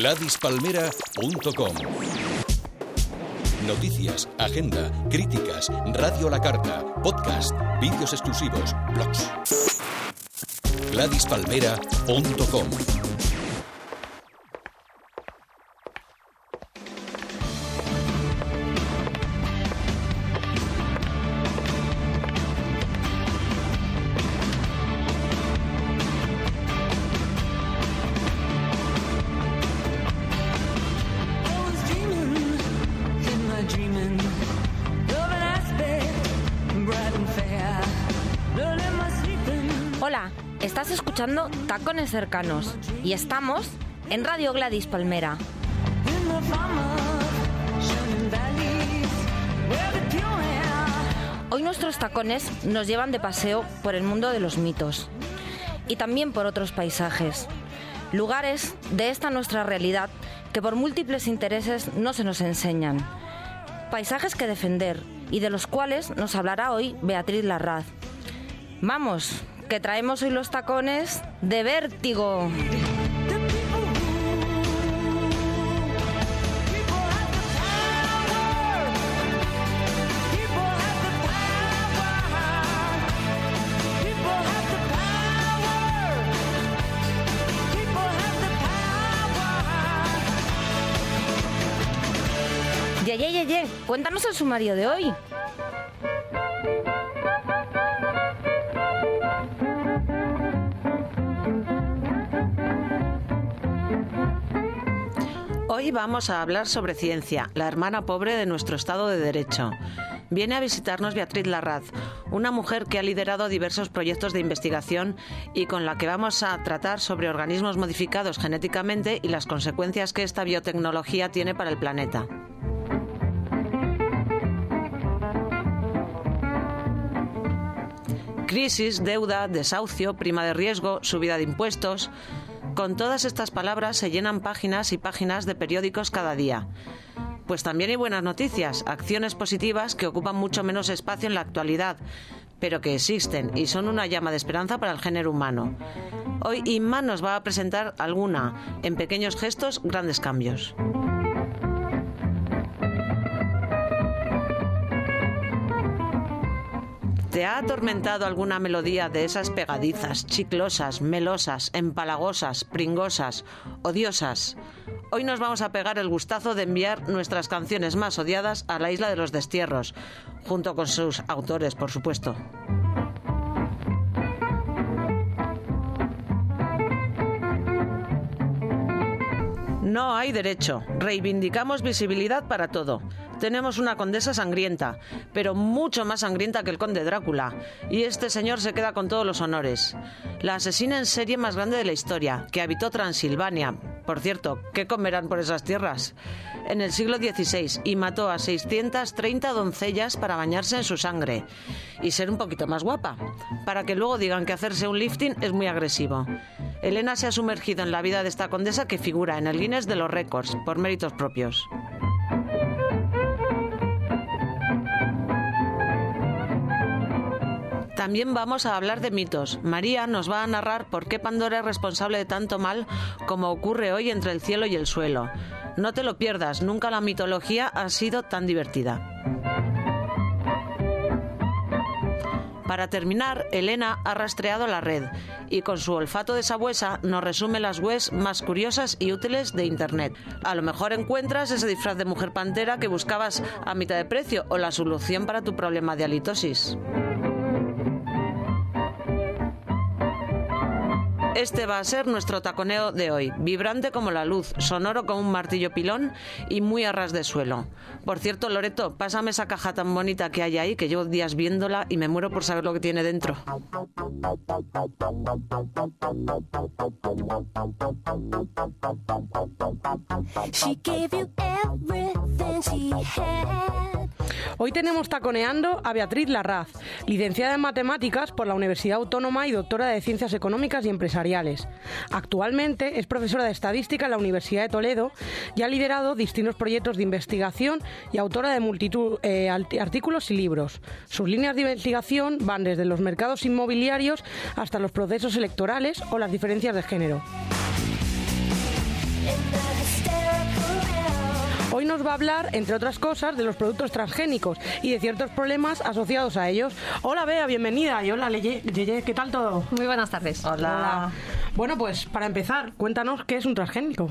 GladysPalmera.com Noticias, agenda, críticas, radio a la carta, podcast, vídeos exclusivos, blogs. GladysPalmera.com Cercanos y estamos en Radio Gladys Palmera. Hoy nuestros tacones nos llevan de paseo por el mundo de los mitos y también por otros paisajes, lugares de esta nuestra realidad que por múltiples intereses no se nos enseñan, paisajes que defender y de los cuales nos hablará hoy Beatriz Larraz. Vamos, que traemos hoy los tacones de vértigo. Ye, ye, ye, cuéntanos el sumario de hoy. Hoy vamos a hablar sobre ciencia, la hermana pobre de nuestro Estado de Derecho. Viene a visitarnos Beatriz Larraz, una mujer que ha liderado diversos proyectos de investigación y con la que vamos a tratar sobre organismos modificados genéticamente y las consecuencias que esta biotecnología tiene para el planeta. Crisis, deuda, desahucio, prima de riesgo, subida de impuestos. Con todas estas palabras se llenan páginas y páginas de periódicos cada día. Pues también hay buenas noticias, acciones positivas que ocupan mucho menos espacio en la actualidad, pero que existen y son una llama de esperanza para el género humano. Hoy Inma nos va a presentar alguna, en pequeños gestos, grandes cambios. ¿Te ha atormentado alguna melodía de esas pegadizas, chiclosas, melosas, empalagosas, pringosas, odiosas? Hoy nos vamos a pegar el gustazo de enviar nuestras canciones más odiadas a la isla de los destierros, junto con sus autores, por supuesto. No hay derecho. Reivindicamos visibilidad para todo. Tenemos una condesa sangrienta, pero mucho más sangrienta que el conde Drácula. Y este señor se queda con todos los honores. La asesina en serie más grande de la historia, que habitó Transilvania. Por cierto, ¿qué comerán por esas tierras? En el siglo XVI y mató a 630 doncellas para bañarse en su sangre. Y ser un poquito más guapa, para que luego digan que hacerse un lifting es muy agresivo. Elena se ha sumergido en la vida de esta condesa que figura en el Guinness de los récords por méritos propios. También vamos a hablar de mitos. María nos va a narrar por qué Pandora es responsable de tanto mal como ocurre hoy entre el cielo y el suelo. No te lo pierdas, nunca la mitología ha sido tan divertida. Para terminar, Elena ha rastreado la red y con su olfato de sabuesa nos resume las webs más curiosas y útiles de Internet. A lo mejor encuentras ese disfraz de mujer pantera que buscabas a mitad de precio o la solución para tu problema de halitosis. Este va a ser nuestro taconeo de hoy, vibrante como la luz, sonoro como un martillo pilón y muy a ras de suelo. Por cierto, Loreto, pásame esa caja tan bonita que hay ahí, que llevo días viéndola y me muero por saber lo que tiene dentro. Hoy tenemos taconeando a Beatriz Larraz, licenciada en Matemáticas por la Universidad Autónoma y doctora de Ciencias Económicas y Empresariales. Actualmente es profesora de Estadística en la Universidad de Toledo y ha liderado distintos proyectos de investigación y autora de multitud de artículos y libros. Sus líneas de investigación van desde los mercados inmobiliarios hasta los procesos electorales o las diferencias de género. Hoy nos va a hablar, entre otras cosas, de los productos transgénicos y de ciertos problemas asociados a ellos. Hola Bea, bienvenida. Y hola Leye, ¿qué tal todo? Muy buenas tardes. Hola. Bueno, pues para empezar, cuéntanos qué es un transgénico.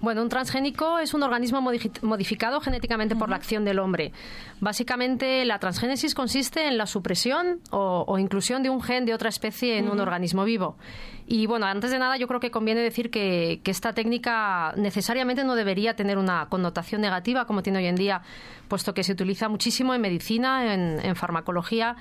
Bueno, un transgénico es un organismo modifi- modificado genéticamente por la acción del hombre. Básicamente, la transgénesis consiste en la supresión o, o inclusión de un gen de otra especie en un organismo vivo. Y bueno, antes de nada, yo creo que conviene decir que, que esta técnica necesariamente no debería tener una connotación negativa como tiene hoy en día, puesto que se utiliza muchísimo en medicina, en, en farmacología,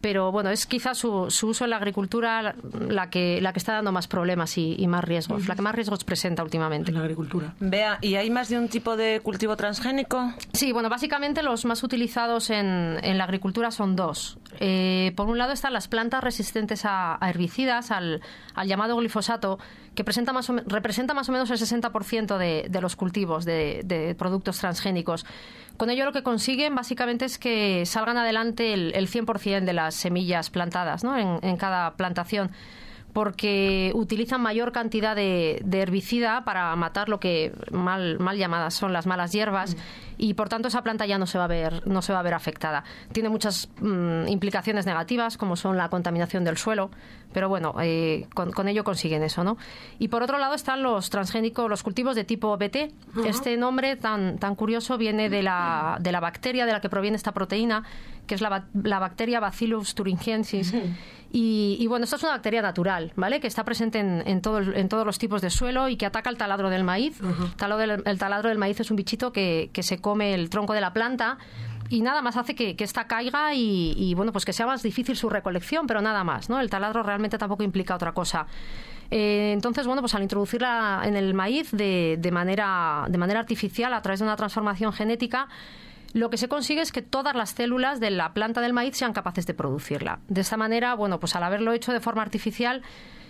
pero bueno, es quizás su, su uso en la agricultura la que, la que está dando más problemas y, y más riesgos, la que más riesgos presenta últimamente. En la agricultura. Vea, ¿y hay más de un tipo de cultivo transgénico? Sí, bueno, básicamente los más utilizados en, en la agricultura son dos. Eh, por un lado están las plantas resistentes a, a herbicidas, al, al llamado glifosato, que presenta más o representa más o menos el 60% de, de los cultivos de, de productos transgénicos. Con ello lo que consiguen básicamente es que salgan adelante el, el 100% de las semillas plantadas ¿no? en, en cada plantación porque utilizan mayor cantidad de, de herbicida para matar lo que mal, mal llamadas son las malas hierbas y por tanto esa planta ya no se va a ver no se va a ver afectada. Tiene muchas mm, implicaciones negativas como son la contaminación del suelo, pero bueno, eh, con, con ello consiguen eso, ¿no? Y por otro lado están los transgénicos, los cultivos de tipo BT. Este nombre tan, tan curioso viene de la, de la bacteria de la que proviene esta proteína, que es la, la bacteria Bacillus thuringiensis. Y, y bueno, esta es una bacteria natural, ¿vale? Que está presente en, en, todo en todos los tipos de suelo y que ataca el taladro del maíz. Talo del- el taladro del maíz es un bichito que, que se come el tronco de la planta y nada más hace que, que esta caiga y, y, bueno, pues que sea más difícil su recolección, pero nada más, ¿no? El taladro realmente tampoco implica otra cosa. Eh, entonces, bueno, pues al introducirla en el maíz de, de manera, de manera artificial, a través de una transformación genética, lo que se consigue es que todas las células de la planta del maíz sean capaces de producirla. De esta manera, bueno, pues al haberlo hecho de forma artificial,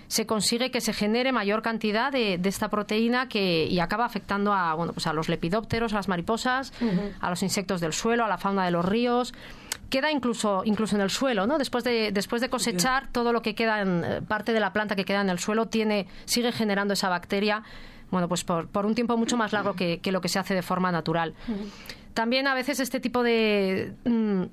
se consigue que se genere mayor cantidad de, de esta proteína que y acaba afectando a bueno pues a los lepidópteros, a las mariposas, a los insectos del suelo, a la fauna de los ríos. Queda incluso incluso en el suelo, ¿no? Después de después de cosechar todo lo que queda en eh, parte de la planta que queda en el suelo tiene sigue generando esa bacteria. Bueno, pues por, por un tiempo mucho más largo que, que lo que se hace de forma natural. También a veces este tipo de mm,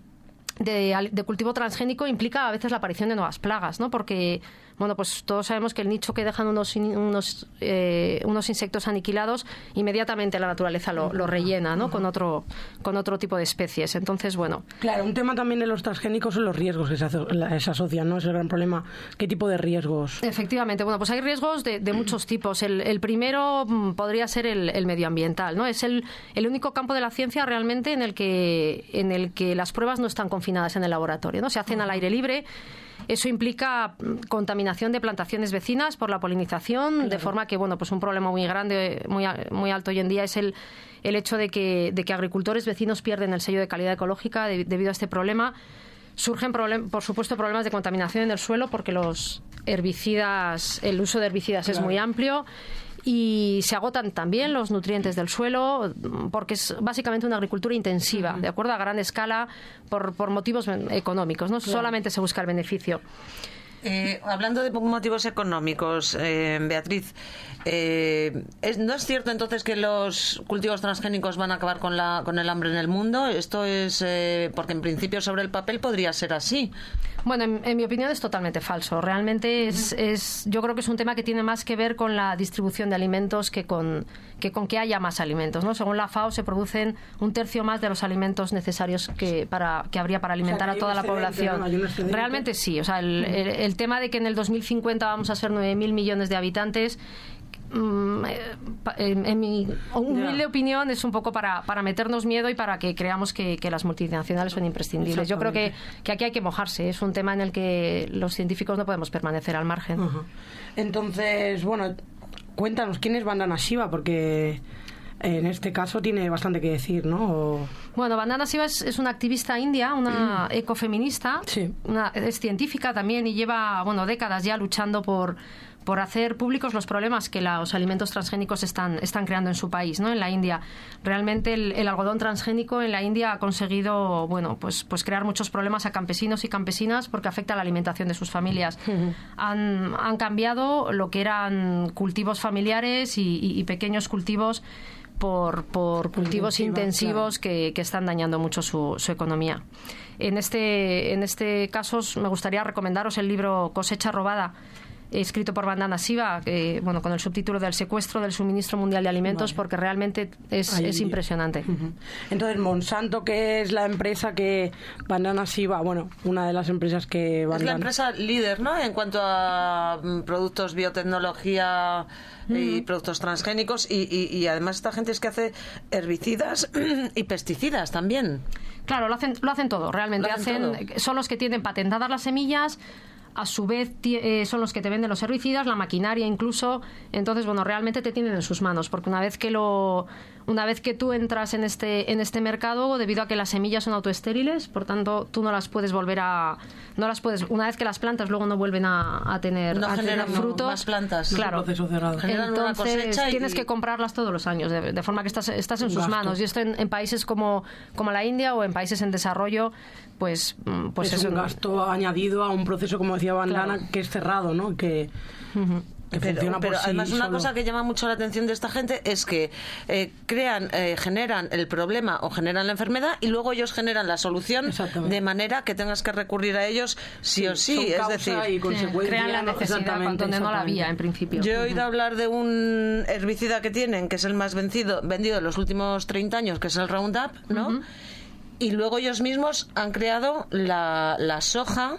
de, de cultivo transgénico implica a veces la aparición de nuevas plagas, ¿no? Porque, bueno, pues todos sabemos que el nicho que dejan unos, in- unos, eh, unos insectos aniquilados, inmediatamente la naturaleza lo, lo rellena, ¿no? Con otro, con otro tipo de especies. Entonces, bueno, Claro, un tema también de los transgénicos son los riesgos que se, aso- la- se asocian, ¿no? Es el gran problema. ¿Qué tipo de riesgos? Efectivamente, bueno, pues hay riesgos de, de muchos tipos. El, el primero mm, podría ser el, el medioambiental, ¿no? Es el, el único campo de la ciencia realmente en el que en el que las pruebas no están confinadas en el laboratorio, ¿no? Se hacen al aire libre. Eso implica contaminación de plantaciones vecinas por la polinización, de forma que, bueno, pues un problema muy grande, muy, muy alto hoy en día es el, el hecho de que, de que agricultores vecinos pierden el sello de calidad ecológica de- debido a este problema. Surgen, problem- por supuesto, problemas de contaminación en el suelo porque los herbicidas, el uso de herbicidas es muy amplio y se agotan también los nutrientes del suelo porque es básicamente una agricultura intensiva, de acuerdo a gran escala por, por motivos económicos, no solamente se busca el beneficio. Eh, hablando de motivos económicos, eh, Beatriz, eh, ¿es- ¿no es cierto entonces que los cultivos transgénicos van a acabar con, la, con el hambre en el mundo? Esto es eh, porque en principio sobre el papel podría ser así. Bueno, en, en mi opinión es totalmente falso. Realmente es, es, yo creo que es un tema que tiene más que ver con la distribución de alimentos que con que con que haya más alimentos. ¿no? Según la FAO se producen un tercio más de los alimentos necesarios que para que habría para alimentar a toda la población. ¿no? Realmente sí. O sea, el, el- el tema de que en el 2050 vamos a ser 9.000 millones de habitantes mm, eh, en, en mi humilde opinión es un poco para, para meternos miedo y para que creamos que, que las multinacionales son imprescindibles. Yo creo que, que aquí hay que mojarse. Es un tema en el que los científicos no podemos permanecer al margen. Entonces, bueno, cuéntanos, ¿quién es Bandana Shiva? Porque en este caso tiene bastante que decir, ¿no? O- Bueno, Vandana Shiva es, es una activista india, una ecofeminista, Sí. una- es científica también y lleva bueno décadas ya luchando por por hacer públicos los problemas que los alimentos transgénicos están, están creando en su país, ¿no? En la India. Realmente el, algodón transgénico en la India ha conseguido, bueno, pues, pues crear muchos problemas a campesinos y campesinas porque afecta a la alimentación de sus familias. han, han, cambiado lo que eran cultivos familiares y, pequeños cultivos por, por cultivos intensivos que, que, están dañando mucho su, su economía. En este, en este caso me gustaría recomendaros el libro Cosecha robada escrito por Bandana Siva, bueno, con el subtítulo del secuestro del suministro mundial de alimentos, porque realmente es, es impresionante. Entonces, Monsanto, que es la empresa que Bandana Siva, bueno, una de las empresas que Es la empresa líder, ¿no? En cuanto a mm, productos, biotecnología y productos transgénicos, y, además esta gente es que hace herbicidas y pesticidas también. Claro, lo hacen, lo hacen todo, realmente. hacen, Son los que tienen patentadas las semillas, a su vez eh, son los que te venden los herbicidas, la maquinaria incluso. Entonces, bueno, realmente te tienen en sus manos, porque una vez que lo una vez que tú entras en este en este mercado debido a que las semillas son autoestériles por tanto tú no las puedes volver a no las puedes una vez que las plantas luego no vuelven a, tener, no generan frutos más plantas. claro. Entonces tienes que comprarlas todos los años de, forma que estás estás en sus manos. Y esto en, países como como la India o en países en desarrollo pues, mm, pues es un gasto añadido a un proceso, como decía Bandana, que es cerrado, ¿no? Que, pero, además una cosa que llama mucho la atención de esta gente es que eh, crean, eh, generan el problema o generan la enfermedad y luego ellos generan la solución de manera que tengas que recurrir a ellos sí, o sí. Es decir, crean la necesidad donde no la había en principio. Yo he oído hablar de un herbicida que tienen, que es el más vencido, vendido en los últimos 30 años, que es el Roundup, ¿no? y luego ellos mismos han creado la, la soja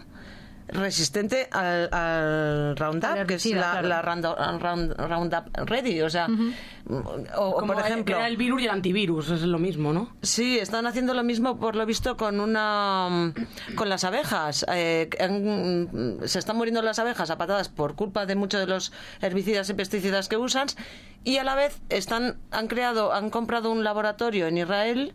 resistente al, Roundup, que es la, Roundup, Ready, o sea, o, por ejemplo... Era el virus y el antivirus, es lo mismo, ¿no? Sí, están haciendo lo mismo, por lo visto, con una con las abejas. Eh, se están muriendo las abejas a patadas por culpa de muchos de los herbicidas y pesticidas que usan, y a la vez están han creado, han comprado un laboratorio en Israel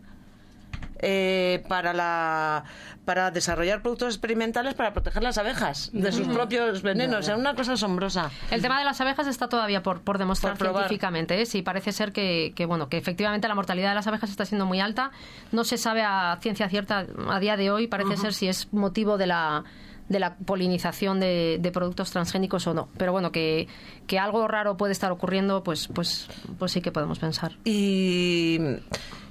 eh, para la para desarrollar productos experimentales para proteger las abejas de sus propios venenos. Es una cosa asombrosa. El tema de las abejas está todavía por, por demostrar científicamente. ¿eh? Sí, parece ser que, que, bueno, que efectivamente la mortalidad de las abejas está siendo muy alta. No se sabe a ciencia cierta a día de hoy, parece ser si es motivo de la de la polinización de, productos transgénicos o no. Pero bueno, que, que, algo raro puede estar ocurriendo, pues, pues, pues sí que podemos pensar. Y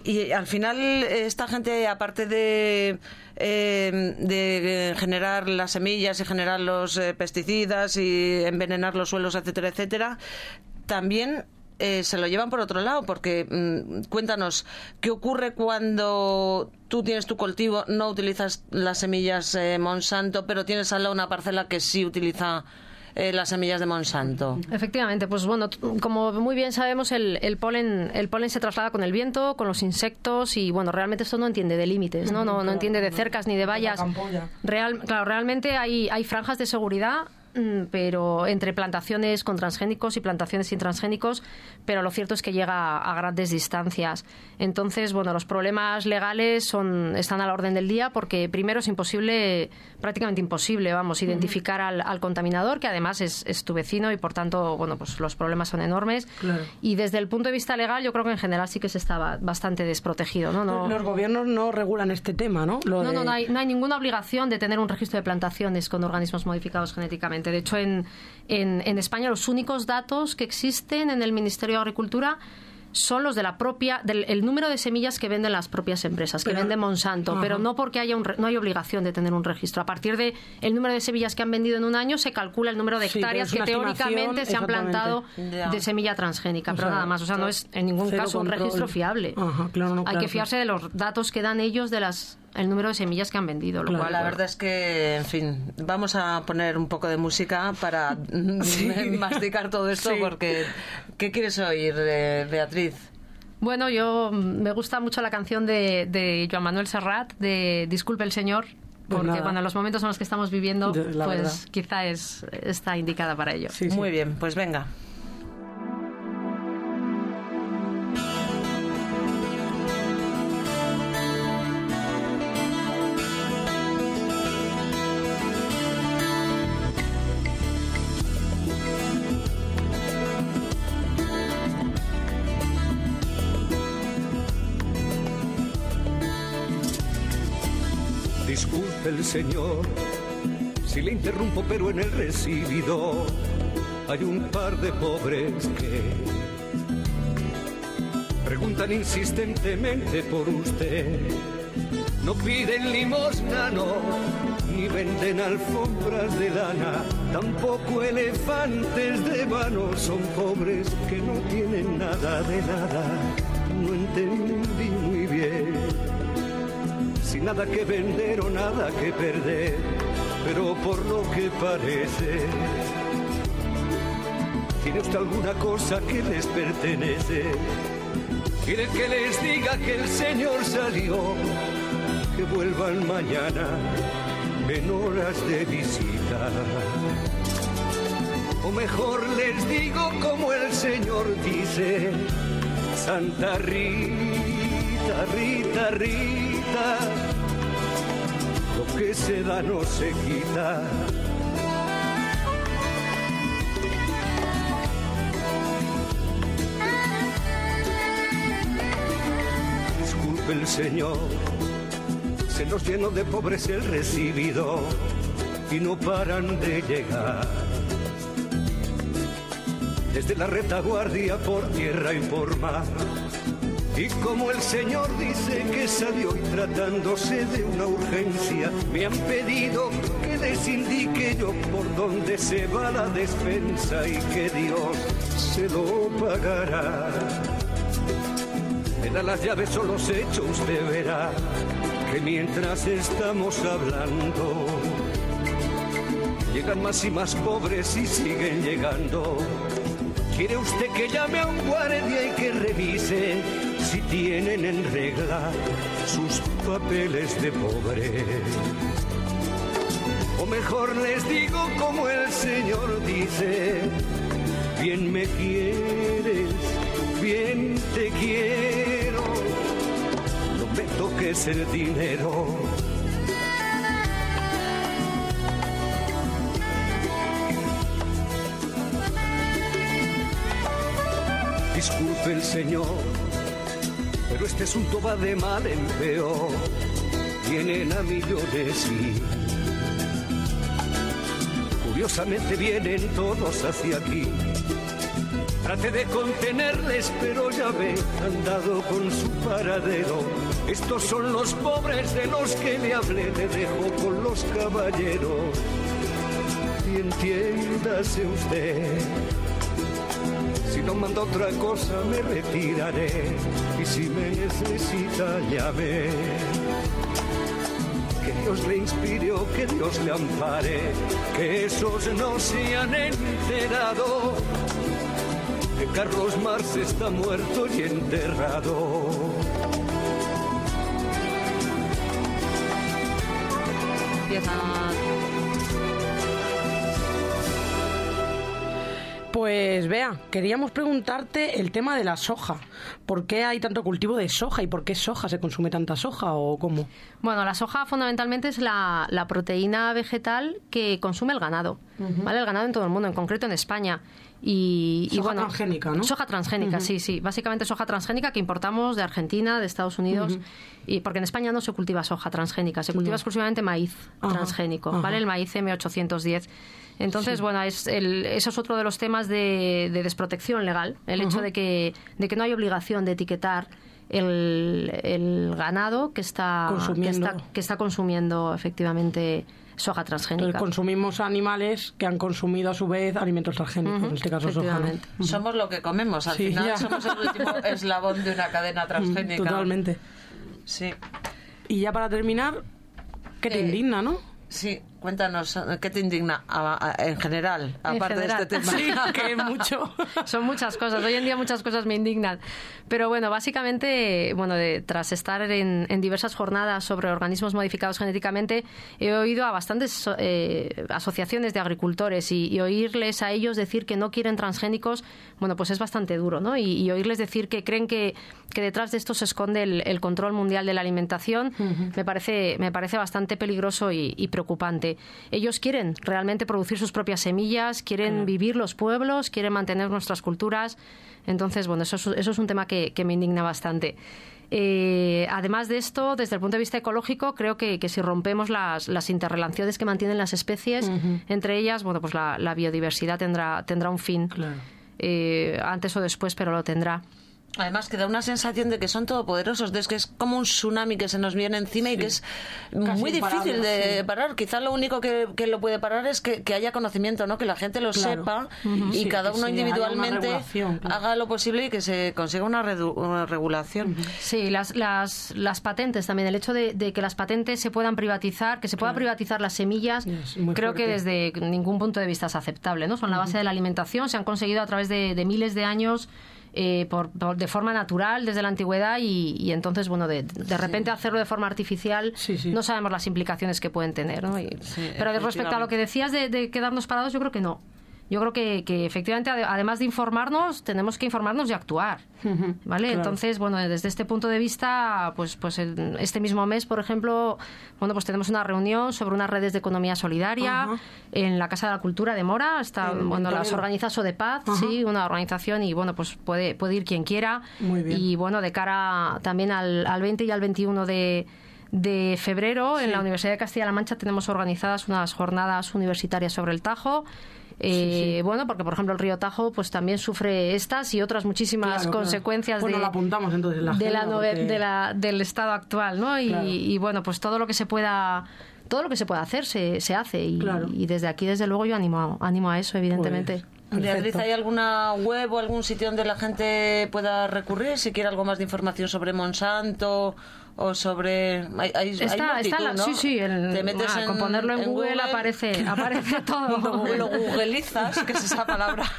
y al final, esta gente, aparte de, eh, de generar las semillas y generar los eh, pesticidas y envenenar los suelos, etcétera, etcétera, también eh, se lo llevan por otro lado, porque mm, cuéntanos, ¿qué ocurre cuando tú tienes tu cultivo, no utilizas las semillas Monsanto, pero tienes al lado una parcela que sí utiliza eh, las semillas de Monsanto. Efectivamente, pues bueno, como muy bien sabemos, el, el, polen, el polen se traslada con el viento, con los insectos y bueno, realmente esto no entiende de límites, ¿no? No, no entiende de cercas ni de vallas. Real, claro, realmente hay, hay franjas de seguridad pero entre plantaciones con transgénicos y plantaciones sin transgénicos, pero lo cierto es que llega a, grandes distancias. Entonces, bueno, los problemas legales son, están a la orden del día porque primero es imposible, prácticamente imposible, vamos, identificar al, contaminador, que además es, tu vecino y por tanto, bueno, pues los problemas son enormes. Y desde el punto de vista legal, yo creo que en general sí que se está bastante desprotegido, ¿no? no los gobiernos no regulan este tema, ¿no? no, no, no hay, no hay ninguna obligación de tener un registro de plantaciones con organismos modificados genéticamente. De hecho, en, en, España los únicos datos que existen en el Ministerio de Agricultura son los de la propia del el número de semillas que venden las propias empresas que vende Monsanto pero no porque haya un, no hay obligación de tener un registro. A partir de el número de semillas que han vendido en un año se calcula el número de hectáreas que teóricamente se han plantado de semilla transgénica pero nada más o sea no es en ningún caso un registro fiable. Hay que fiarse de los datos que dan ellos de las el número de semillas que han vendido. Lo cual, la verdad es que, en fin, vamos a poner un poco de música para masticar todo esto, porque ¿qué quieres oír, eh, Beatriz? Bueno, yo mm, me gusta mucho la canción de, de Joan Manuel Serrat, de Disculpe el Señor, pues porque cuando los momentos en los que estamos viviendo, pues quizá es, está indicada para ello. Muy bien, pues venga. Señor si le interrumpo, pero en el recibido hay un par de pobres que preguntan insistentemente por usted. No piden limosna, no, ni venden alfombras de lana, tampoco elefantes de vano, son pobres que no tienen nada de nada. No entendí muy bien, sin nada que vender o nada que perder, pero por lo que parece ¿Tiene usted alguna cosa que les pertenece? ¿Quiere que les diga que el Señor salió? Que vuelvan mañana en horas de visita. O mejor les digo como el Señor dice, Santa Rita, Rita, Rita, lo que se da no se quita. Disculpe el Señor, se nos llenó de pobres el recibido y no paran de llegar. Desde la retaguardia por tierra y por mar. Y como el Señor dice que salió y tratándose de una urgencia, me han pedido que les indique yo por dónde se va la despensa y que Dios se lo pagará. Me da las llaves o los hechos, usted verá que mientras estamos hablando, llegan más y más pobres y siguen llegando. ¿Quiere usted que llame a un guardia y que revise si tienen en regla sus papeles de pobre? O mejor les digo como el Señor dice, bien me quieres, bien te quiero, no me toques el dinero. Disculpe el Señor, pero este asunto va de mal en peor. Vienen a millones y curiosamente vienen todos hacia aquí. Trate de contenerles, pero ya ve, han dado con su paradero. Estos son los pobres de los que le hablé, le dejo con los caballeros. Y entiéndase usted. Manda otra cosa me retiraré y si me necesita llame. Que Dios le inspire o que Dios le ampare, que esos no se han enterado. Que Carlos Marx está muerto y enterrado. Pues vea, queríamos preguntarte el tema de la soja. ¿Por qué hay tanto cultivo de soja y por qué soja se consume tanta soja o cómo? Bueno, la soja fundamentalmente es la, la proteína vegetal que consume el ganado, ¿vale? El ganado en todo el mundo, en concreto en España. Y, y Soja bueno, transgénica, ¿no? Soja transgénica, sí, sí. Básicamente soja transgénica que importamos de Argentina, de Estados Unidos, y porque en España no se cultiva soja transgénica, se cultiva exclusivamente maíz transgénico. ¿vale? El maíz M810. Entonces, bueno, es el, eso es otro de los temas de, de desprotección legal, el hecho de que, de que no hay obligación de etiquetar el, el ganado que está, que Consumiendo. está, que está consumiendo efectivamente soja Entonces transgénica. consumimos animales que han consumido a su vez alimentos transgénicos, en este caso soja. Somos lo que comemos, al Sí, final ya. somos el último eslabón de una cadena transgénica. Totalmente. Sí, Y ya para terminar, ¿qué te Eh, indigna, no? sí. Cuéntanos, ¿qué te indigna a- a- en general, aparte de este tema? Sí, que mucho. Son muchas cosas. Hoy en día muchas cosas me indignan. Pero bueno, básicamente, bueno, de- tras estar en, en diversas jornadas sobre organismos modificados genéticamente, he oído a bastantes eh, asociaciones de agricultores y, y oírles a ellos decir que no quieren transgénicos, bueno, pues es bastante duro, ¿no? Y, y oírles decir que creen que, que detrás de esto se esconde el, el control mundial de la alimentación, me, parece, me parece bastante peligroso y, y preocupante. Ellos quieren realmente producir sus propias semillas, quieren vivir los pueblos, quieren mantener nuestras culturas. Entonces, bueno, eso es, eso es un tema que, que me indigna bastante. Eh, además de esto, desde el punto de vista ecológico, creo que, si rompemos las, las, interrelaciones que mantienen las especies, entre ellas, bueno, pues la, biodiversidad tendrá, tendrá un fin. Eh, antes o después, pero lo tendrá. Además que da una sensación de que son todopoderosos, de que es como un tsunami que se nos viene encima y que es muy difícil de parar. Quizá lo único que, lo puede parar es que, haya conocimiento, ¿no? que la gente lo sepa y cada uno individualmente haga lo posible y que se consiga una, regulación. Sí, las, las, las, patentes también, el hecho de, que las patentes se puedan privatizar, que se pueda privatizar las semillas, creo que desde ningún punto de vista es aceptable. ¿no? Son la base de la alimentación, se han conseguido a través de, de miles de años eh, por, de forma natural desde la antigüedad y, entonces, bueno, de, de repente hacerlo de forma artificial no sabemos las implicaciones que pueden tener. ¿no? pero respecto a lo que decías de, de quedarnos parados, yo creo que no yo creo que, que efectivamente, además de informarnos, tenemos que informarnos y actuar. ¿Vale? Entonces, bueno, desde este punto de vista, pues, pues este mismo mes, por ejemplo, bueno, pues tenemos una reunión sobre unas redes de economía solidaria en la Casa de la Cultura de Mora. Está, bueno, las organiza Sodepaz, sí, una organización, y bueno, pues puede, puede ir quien quiera. Y bueno, de cara también al, al 20 y al 21 de de febrero en la Universidad de Castilla-La Mancha tenemos organizadas unas jornadas universitarias sobre el Tajo eh, bueno, porque por ejemplo el río Tajo pues también sufre estas y otras muchísimas consecuencias de, apuntamos entonces de, la, del estado actual, ¿no? Y, bueno, pues todo lo que se pueda todo lo que se pueda hacer se, se hace y, y desde aquí desde luego yo animo, animo a eso evidentemente. Pues, Beatriz, ¿hay alguna web o algún sitio donde la gente pueda recurrir si quiere algo más de información sobre Monsanto o sobre hay, hay, está, está sí sí Te metes ah, con ponerlo en, Google, aparece aparece todo. lo, googleizas que es esa palabra.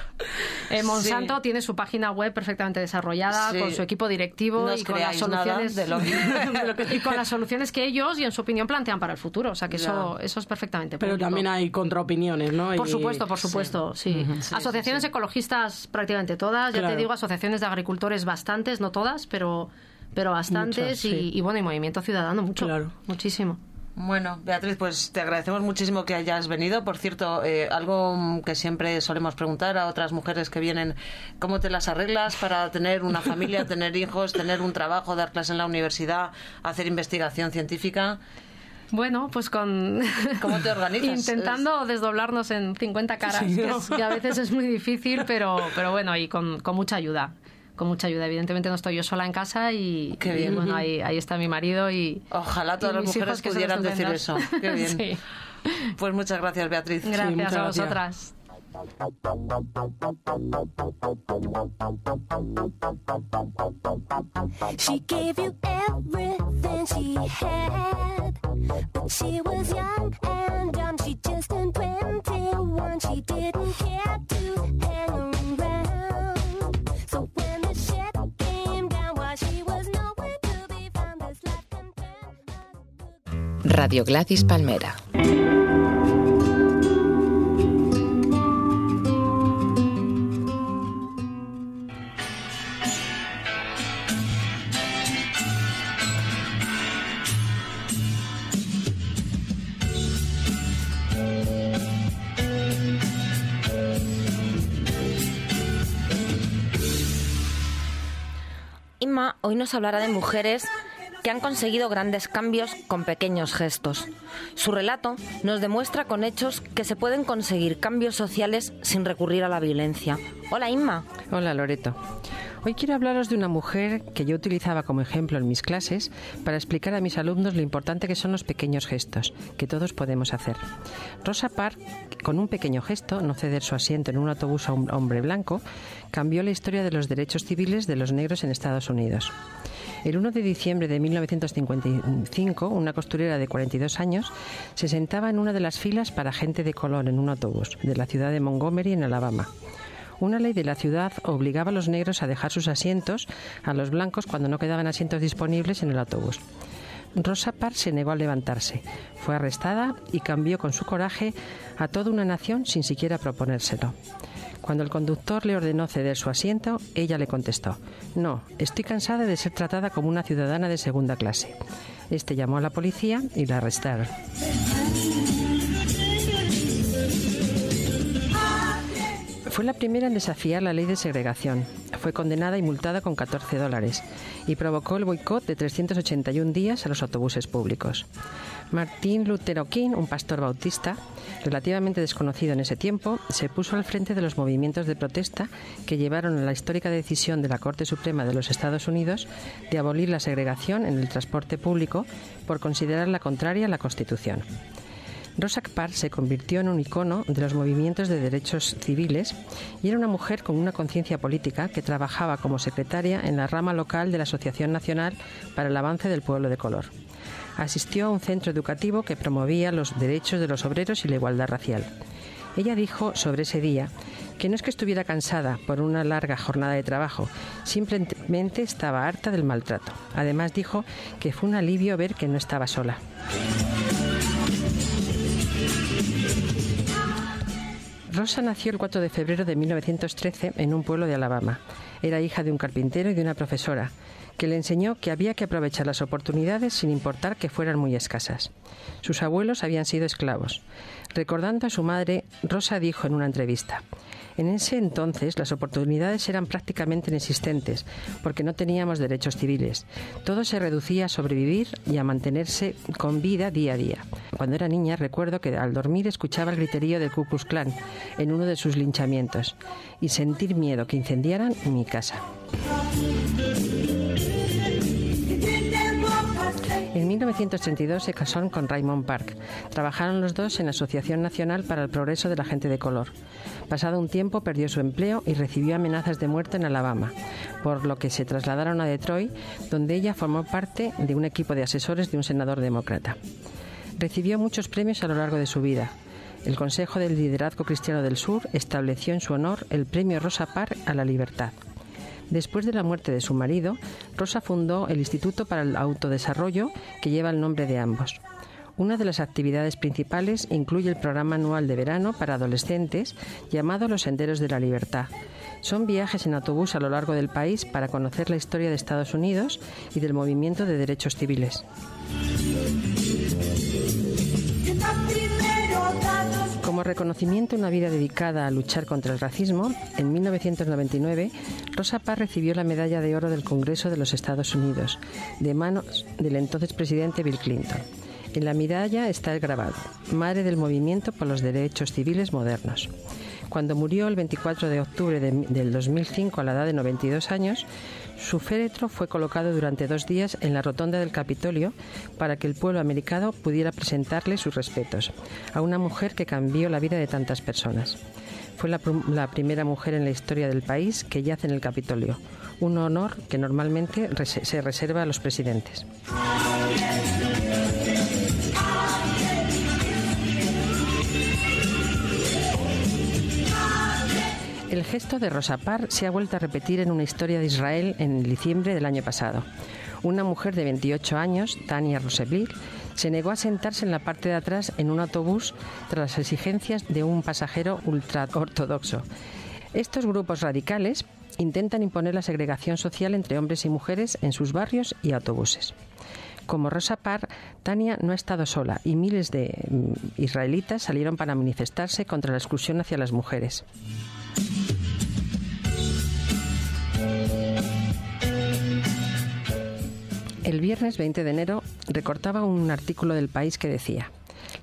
Eh, Monsanto tiene su página web perfectamente desarrollada con su equipo directivo y con las soluciones de lo... y con las soluciones que ellos y en su opinión plantean para el futuro. O sea que eso eso es perfectamente pero también hay contraopiniones no por supuesto por supuesto sí, asociaciones ecologistas prácticamente todas. Ya te digo asociaciones de agricultores bastantes no todas pero pero bastantes y, bueno, y movimiento ciudadano mucho, claro. muchísimo. Bueno, Beatriz, pues te agradecemos muchísimo que hayas venido. Por cierto, eh, algo que siempre solemos preguntar a otras mujeres que vienen, ¿cómo te las arreglas para tener una familia, tener hijos, tener un trabajo, dar clases en la universidad, hacer investigación científica? Bueno, pues con... ¿Cómo te organizas? Intentando desdoblarnos en 50 caras, que, a veces es muy difícil, pero, pero bueno, y con, con mucha ayuda con mucha ayuda. Evidentemente no estoy yo sola en casa y, bueno, ahí, ahí, está mi marido y... Ojalá todas las mujeres pudieran decir eso. Qué bien. Pues muchas gracias, Beatriz. Gracias a vosotras. She gave you everything she had, but she was young and dumb. She just turned 21. She didn't care to hang around. Radio Gladys Palmera. hoy nos hablará de mujeres que han conseguido grandes cambios con pequeños gestos. Su relato nos demuestra con hechos que se pueden conseguir cambios sociales sin recurrir a la violencia. Hola Inma. Hola Loreto. Hoy quiero hablaros de una mujer que yo utilizaba como ejemplo en mis clases para explicar a mis alumnos lo importante que son los pequeños gestos, que todos podemos hacer. Rosa Parks, con un pequeño gesto, no ceder su asiento en un autobús a un hombre blanco, cambió la historia de los derechos civiles de los negros en Estados Unidos. El 1 de diciembre de 1955, una costurera de 42 años se sentaba en una de las filas para gente de color en un autobús de la ciudad de Montgomery, en Alabama. Una ley de la ciudad obligaba a los negros a dejar sus asientos a los blancos cuando no quedaban asientos disponibles en el autobús. Rosa Parks se negó a levantarse, fue arrestada y cambió con su coraje a toda una nación sin siquiera proponérselo. Cuando el conductor le ordenó ceder su asiento, ella le contestó, No, estoy cansada de ser tratada como una ciudadana de segunda clase. Este llamó a la policía y la arrestaron. Fue la primera en desafiar la ley de segregación. Fue condenada y multada con 14 dólares y provocó el boicot de 381 días a los autobuses públicos. Martín Lutero King, un pastor bautista, relativamente desconocido en ese tiempo, se puso al frente de los movimientos de protesta que llevaron a la histórica decisión de la Corte Suprema de los Estados Unidos de abolir la segregación en el transporte público por considerarla contraria a la Constitución. Rosa Parks se convirtió en un icono de los movimientos de derechos civiles y era una mujer con una conciencia política que trabajaba como secretaria en la rama local de la Asociación Nacional para el Avance del Pueblo de Color. Asistió a un centro educativo que promovía los derechos de los obreros y la igualdad racial. Ella dijo sobre ese día que no es que estuviera cansada por una larga jornada de trabajo, simplemente estaba harta del maltrato. Además dijo que fue un alivio ver que no estaba sola. Rosa nació el 4 de febrero de 1913 en un pueblo de Alabama. Era hija de un carpintero y de una profesora, que le enseñó que había que aprovechar las oportunidades sin importar que fueran muy escasas. Sus abuelos habían sido esclavos. Recordando a su madre, Rosa dijo en una entrevista, en ese entonces las oportunidades eran prácticamente inexistentes porque no teníamos derechos civiles. Todo se reducía a sobrevivir y a mantenerse con vida día a día. Cuando era niña recuerdo que al dormir escuchaba el griterío del Ku Klux Klan en uno de sus linchamientos y sentir miedo que incendiaran mi casa. En 1932 se casó con Raymond Park. Trabajaron los dos en la Asociación Nacional para el Progreso de la Gente de Color. Pasado un tiempo perdió su empleo y recibió amenazas de muerte en Alabama, por lo que se trasladaron a Detroit, donde ella formó parte de un equipo de asesores de un senador demócrata. Recibió muchos premios a lo largo de su vida. El Consejo del Liderazgo Cristiano del Sur estableció en su honor el Premio Rosa Park a la Libertad. Después de la muerte de su marido, Rosa fundó el Instituto para el Autodesarrollo, que lleva el nombre de ambos. Una de las actividades principales incluye el programa anual de verano para adolescentes llamado Los Senderos de la Libertad. Son viajes en autobús a lo largo del país para conocer la historia de Estados Unidos y del movimiento de derechos civiles. Como reconocimiento a una vida dedicada a luchar contra el racismo, en 1999 Rosa Parks recibió la medalla de oro del Congreso de los Estados Unidos, de manos del entonces presidente Bill Clinton. En la medalla está el grabado, Madre del Movimiento por los Derechos Civiles Modernos. Cuando murió el 24 de octubre del 2005 a la edad de 92 años, su féretro fue colocado durante dos días en la rotonda del Capitolio para que el pueblo americano pudiera presentarle sus respetos a una mujer que cambió la vida de tantas personas. Fue la, primera mujer en la historia del país que yace en el Capitolio, un honor que normalmente se reserva a los presidentes. El gesto de Rosa Parr se ha vuelto a repetir en una historia de Israel en diciembre del año pasado. Una mujer de 28 años, Tania Roseblick, se negó a sentarse en la parte de atrás en un autobús tras las exigencias de un pasajero ultraortodoxo. Estos grupos radicales intentan imponer la segregación social entre hombres y mujeres en sus barrios y autobuses. Como Rosa Parr, Tania no ha estado sola y miles de mm, israelitas salieron para manifestarse contra la exclusión hacia las mujeres. El viernes 20 de enero recortaba un artículo del país que decía,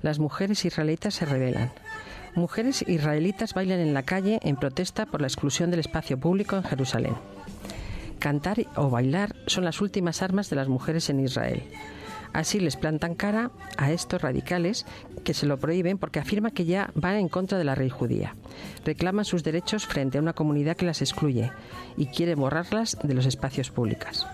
las mujeres israelitas se rebelan. Mujeres israelitas bailan en la calle en protesta por la exclusión del espacio público en Jerusalén. Cantar o bailar son las últimas armas de las mujeres en Israel. Así les plantan cara a estos radicales que se lo prohíben porque afirman que ya van en contra de la ley judía. Reclaman sus derechos frente a una comunidad que las excluye y quiere borrarlas de los espacios públicos.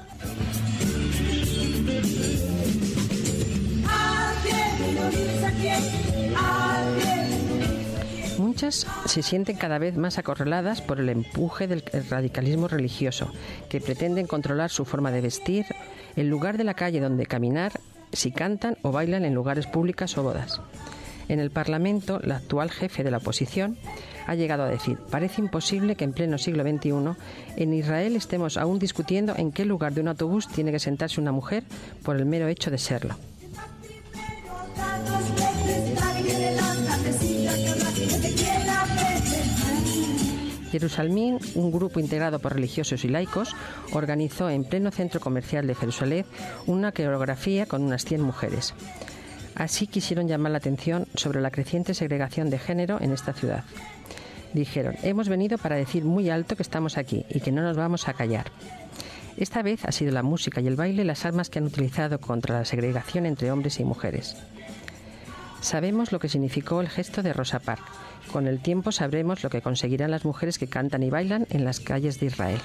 Muchas se sienten cada vez más acorraladas por el empuje del radicalismo religioso, que pretenden controlar su forma de vestir, el lugar de la calle donde caminar, si cantan o bailan en lugares públicos o bodas. En el Parlamento, la actual jefe de la oposición ha llegado a decir, parece imposible que en pleno siglo XXI en Israel estemos aún discutiendo en qué lugar de un autobús tiene que sentarse una mujer por el mero hecho de serlo. Jerusalén, un grupo integrado por religiosos y laicos, organizó en pleno centro comercial de Jerusalén una coreografía con unas 100 mujeres. Así quisieron llamar la atención sobre la creciente segregación de género en esta ciudad. Dijeron, hemos venido para decir muy alto que estamos aquí y que no nos vamos a callar. Esta vez ha sido la música y el baile las armas que han utilizado contra la segregación entre hombres y mujeres. Sabemos lo que significó el gesto de Rosa Parks. Con el tiempo sabremos lo que conseguirán las mujeres que cantan y bailan en las calles de Israel.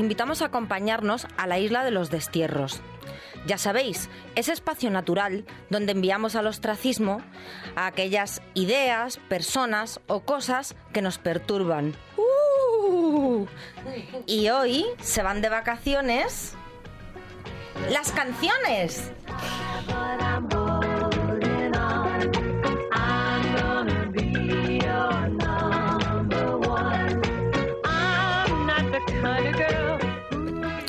Invitamos a acompañarnos a la isla de los destierros. Ya sabéis, ese espacio natural donde enviamos al ostracismo a aquellas ideas, personas o cosas que nos perturban. ¡Uh! Y hoy se van de vacaciones las canciones.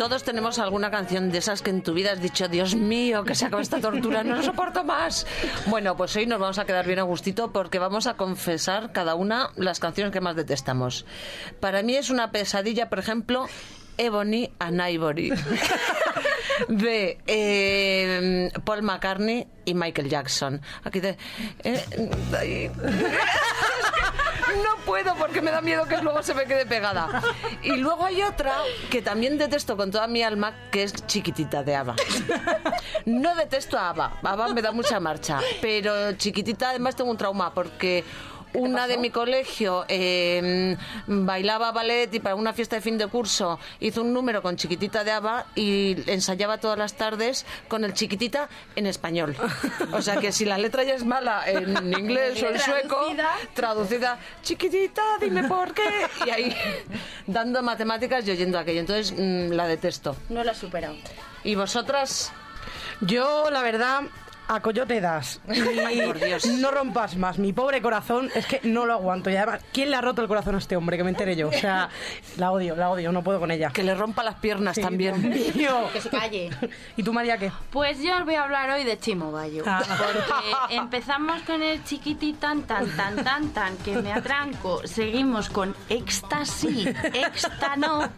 Todos tenemos alguna canción de esas que en tu vida has dicho, Dios mío, que se acaba esta tortura, no lo soporto más. Bueno, pues hoy nos vamos a quedar bien a gustito porque vamos a confesar cada una las canciones que más detestamos. Para mí es una pesadilla, por ejemplo, Ebony and Ivory de eh, Paul McCartney y Michael Jackson. Aquí de... No puedo porque me da miedo que luego se me quede pegada. Y luego hay otra que también detesto con toda mi alma, que es Chiquitita de Ava. No detesto a Ava. Ava me da mucha marcha. Pero Chiquitita además tengo un trauma porque una de mi colegio eh, bailaba ballet y para una fiesta de fin de curso hizo un número con Chiquitita de Ava y ensayaba todas las tardes con el Chiquitita en español. O sea que si la letra ya es mala en inglés o en sueco, traducida, Chiquitita, dime por qué. Y ahí dando matemáticas y oyendo aquello. Entonces mm, la detesto. No lo he superado. ¿Y vosotras? Yo, la verdad, a coyote das. Y Ay, por Dios. no rompas más. Mi pobre corazón es que no lo aguanto. Y además, ¿quién le ha roto el corazón a este hombre? Que me enteré yo. O sea, la odio, la odio, no puedo con ella. Que le rompa las piernas también. Dios. Que se calle. ¿Y tú, María, qué? Pues yo os voy a hablar hoy de Chimo Bayo. Ah. Porque empezamos con el chiquititan tan tan tan tan que me atranco. Seguimos con éxtasis, esta no.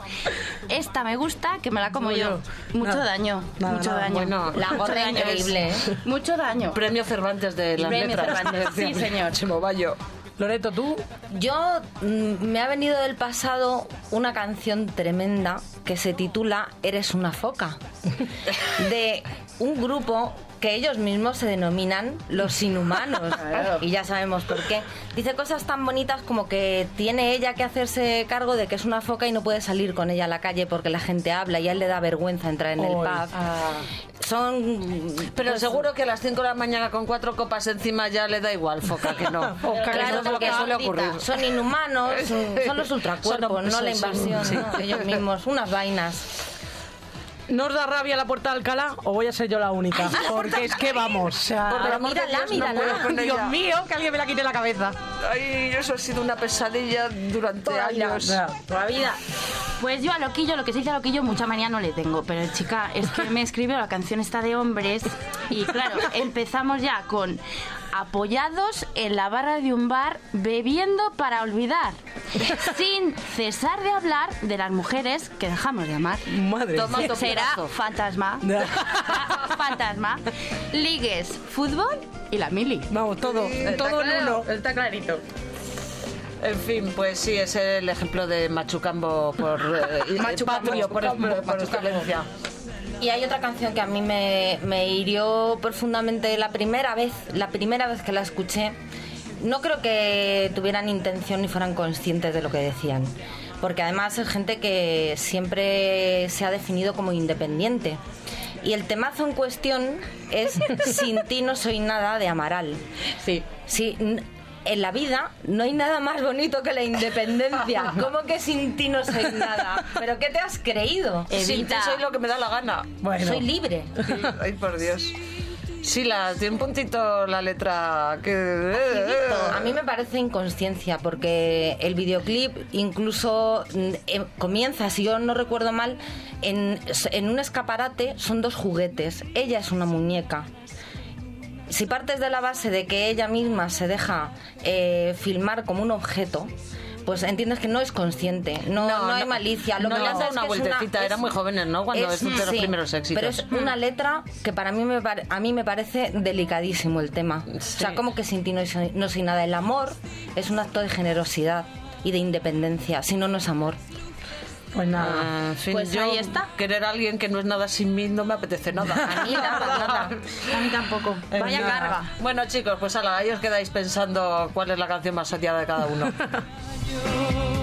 Esta me gusta, que me la como No, yo. yo. Mucho Nada. daño, Nada, mucho nada. daño. Bueno, La gorra increíble, ¿eh? Mucho daño. Premio Cervantes de las Premio letras. Cervantes, sí, señor. Chimo Bayo. Loreto, tú. Yo mm, me ha venido del pasado una canción tremenda que se titula Eres una foca de un grupo que ellos mismos se denominan los inhumanos y ya sabemos por qué. Dice cosas tan bonitas como que tiene ella que hacerse cargo de que es una foca y no puede salir con ella a la calle porque la gente habla y a él le da vergüenza entrar en el pub. Son Pero pues, seguro que a las 5 de la mañana con cuatro copas encima ya le da igual, foca, que no. Foca, Que Claro, porque que suele ocurrir. son inhumanos, son los ultracuerpos, Son- no la invasión, sí. ¿no? ellos mismos, unas vainas. ¿No os da rabia la puerta de Alcalá o voy a ser yo la única? Porque es que vamos. O sea, de mírala, Dios, mírala. Dios ella. mío, que alguien me la quite la cabeza. Ay, eso ha sido una pesadilla durante Toda la años. Toda la vida. Pues yo a Loquillo, lo que se dice a Loquillo, mucha manía no le tengo. Pero chica, es que me escribió la canción esta de hombres y claro, empezamos ya con apoyados en la barra de un bar bebiendo para olvidar, sin cesar de hablar de las mujeres que dejamos de amar. Madre Toma mía. tu Será fantasma. Fantasma. Ligues, fútbol y la mili. Vamos, todo, todo en uno. Está clarito. En fin, pues sí, es el ejemplo de Machucambo por eh, Machucambo, patrio, por, Machucambo, por excelencia. Y hay otra canción que a mí me, me hirió profundamente la primera vez, la primera vez que la escuché. No creo que tuvieran intención ni fueran conscientes de lo que decían. Porque además es gente que siempre se ha definido como independiente. Y el temazo en cuestión es Sin ti no soy nada de Amaral. Sí. Sí, n- en la vida no hay nada más bonito que la independencia. ¿Cómo que sin ti no soy nada? ¿Pero qué te has creído? Sin ti soy lo que me da la gana. Bueno. Soy libre. Ay, por Dios. Sí, la, tiene un puntito la letra que... A mí me parece inconsciencia porque el videoclip incluso mm, eh, comienza, si yo no recuerdo mal, en, en un escaparate son dos juguetes. Ella es una muñeca. Si partes de la base de que ella misma se deja eh, filmar como un objeto, pues entiendes que no es consciente, no, no, hay malicia. Lo no le una vueltecita, era muy jóvenes, ¿no? Cuando es, de los primeros éxitos. Pero es una letra que para mí me a mí me parece delicadísimo el tema. O sea, como que sin ti no, no soy nada. El amor es un acto de generosidad y de independencia, si no, no es amor. Pues nada, ah, pues yo ahí está. Querer a alguien que no es nada sin mí no me apetece nada. A mí nada, A mí tampoco. Vaya carga. Bueno, chicos, pues ala, ahí os quedáis pensando cuál es la canción más odiada de cada uno.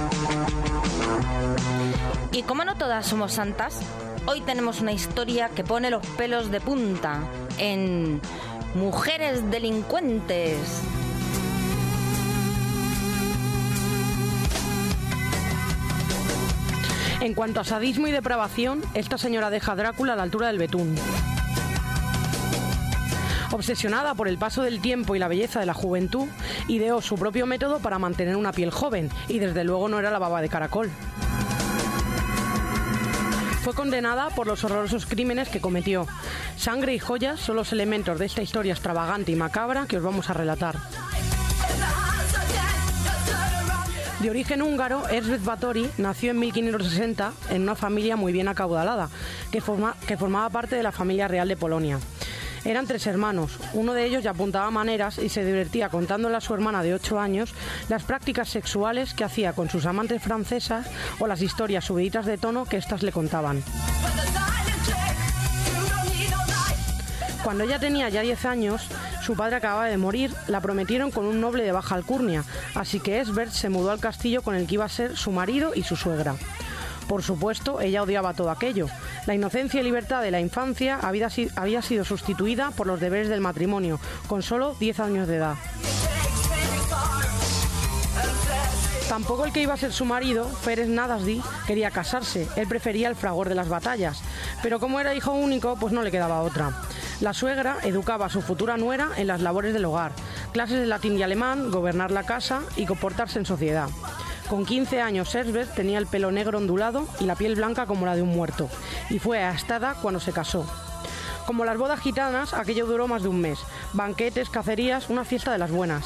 Y como no todas somos santas, hoy tenemos una historia que pone los pelos de punta en Mujeres Delincuentes. En cuanto a sadismo y depravación, esta señora deja a Drácula a la altura del betún. Obsesionada por el paso del tiempo y la belleza de la juventud, ideó su propio método para mantener una piel joven, y desde luego no era la baba de caracol fue condenada por los horrorosos crímenes que cometió. Sangre y joyas son los elementos de esta historia extravagante y macabra que os vamos a relatar. De origen húngaro, Erzsébet Báthory nació en 1560 en una familia muy bien acaudalada, que, que formaba parte de la familia real de Polonia. Eran tres hermanos. Uno de ellos ya apuntaba maneras y se divertía contándole a su hermana de 8 años las prácticas sexuales que hacía con sus amantes francesas o las historias subiditas de tono que éstas le contaban. Cuando ella tenía ya 10 años, su padre acababa de morir, la prometieron con un noble de baja alcurnia, así que Esbert se mudó al castillo con el que iba a ser su marido y su suegra. Por supuesto, ella odiaba todo aquello. La inocencia y libertad de la infancia había, sido sustituida por los deberes del matrimonio, con solo 10 años de edad. Tampoco el que iba a ser su marido, Pérez Nadasdi, quería casarse. Él prefería el fragor de las batallas. Pero como era hijo único, pues no le quedaba otra. La suegra educaba a su futura nuera en las labores del hogar, clases de latín y alemán, gobernar la casa y comportarse en sociedad. Con 15 años, Herbert tenía el pelo negro ondulado y la piel blanca como la de un muerto, y fue astada cuando se casó. Como las bodas gitanas, aquello duró más de un mes. Banquetes, cacerías, una fiesta de las buenas.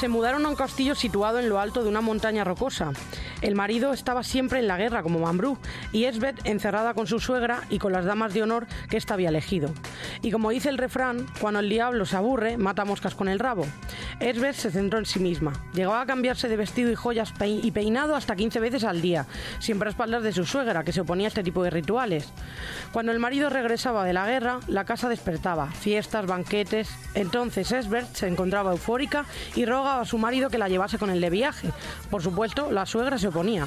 Se mudaron a un castillo situado en lo alto de una montaña rocosa. El marido estaba siempre en la guerra como Mambrú y Esbeth encerrada con su suegra y con las damas de honor que ésta había elegido. Y como dice el refrán, cuando el diablo se aburre, mata moscas con el rabo. Esbeth se centró en sí misma. Llegaba a cambiarse de vestido y joyas y peinado hasta 15 veces al día, siempre a espaldas de su suegra, que se oponía a este tipo de rituales. Cuando el marido regresaba de la guerra, la casa despertaba, fiestas, banquetes. Entonces Esbert se encontraba eufórica y rogaba a su marido que la llevase con él de viaje. Por supuesto, la suegra se oponía.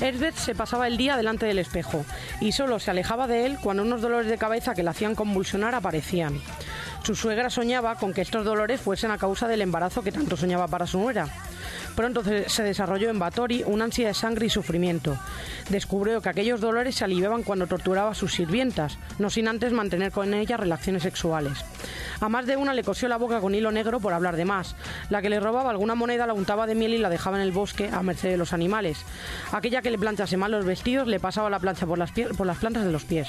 Elsbeth se pasaba el día delante del espejo y solo se alejaba de él cuando unos dolores de cabeza que la hacían convulsionar aparecían. Su suegra soñaba con que estos dolores fuesen a causa del embarazo que tanto soñaba para su nuera. Pronto se- desarrolló en Batori una ansia de sangre y sufrimiento. Descubrió que aquellos dolores se aliviaban cuando torturaba a sus sirvientas, no sin antes mantener con ellas relaciones sexuales. A más de una le cosió la boca con hilo negro por hablar de más. La que le robaba alguna moneda la untaba de miel y la dejaba en el bosque a merced de los animales. Aquella que le planchase mal los vestidos le pasaba la plancha por las, por las plantas de los pies.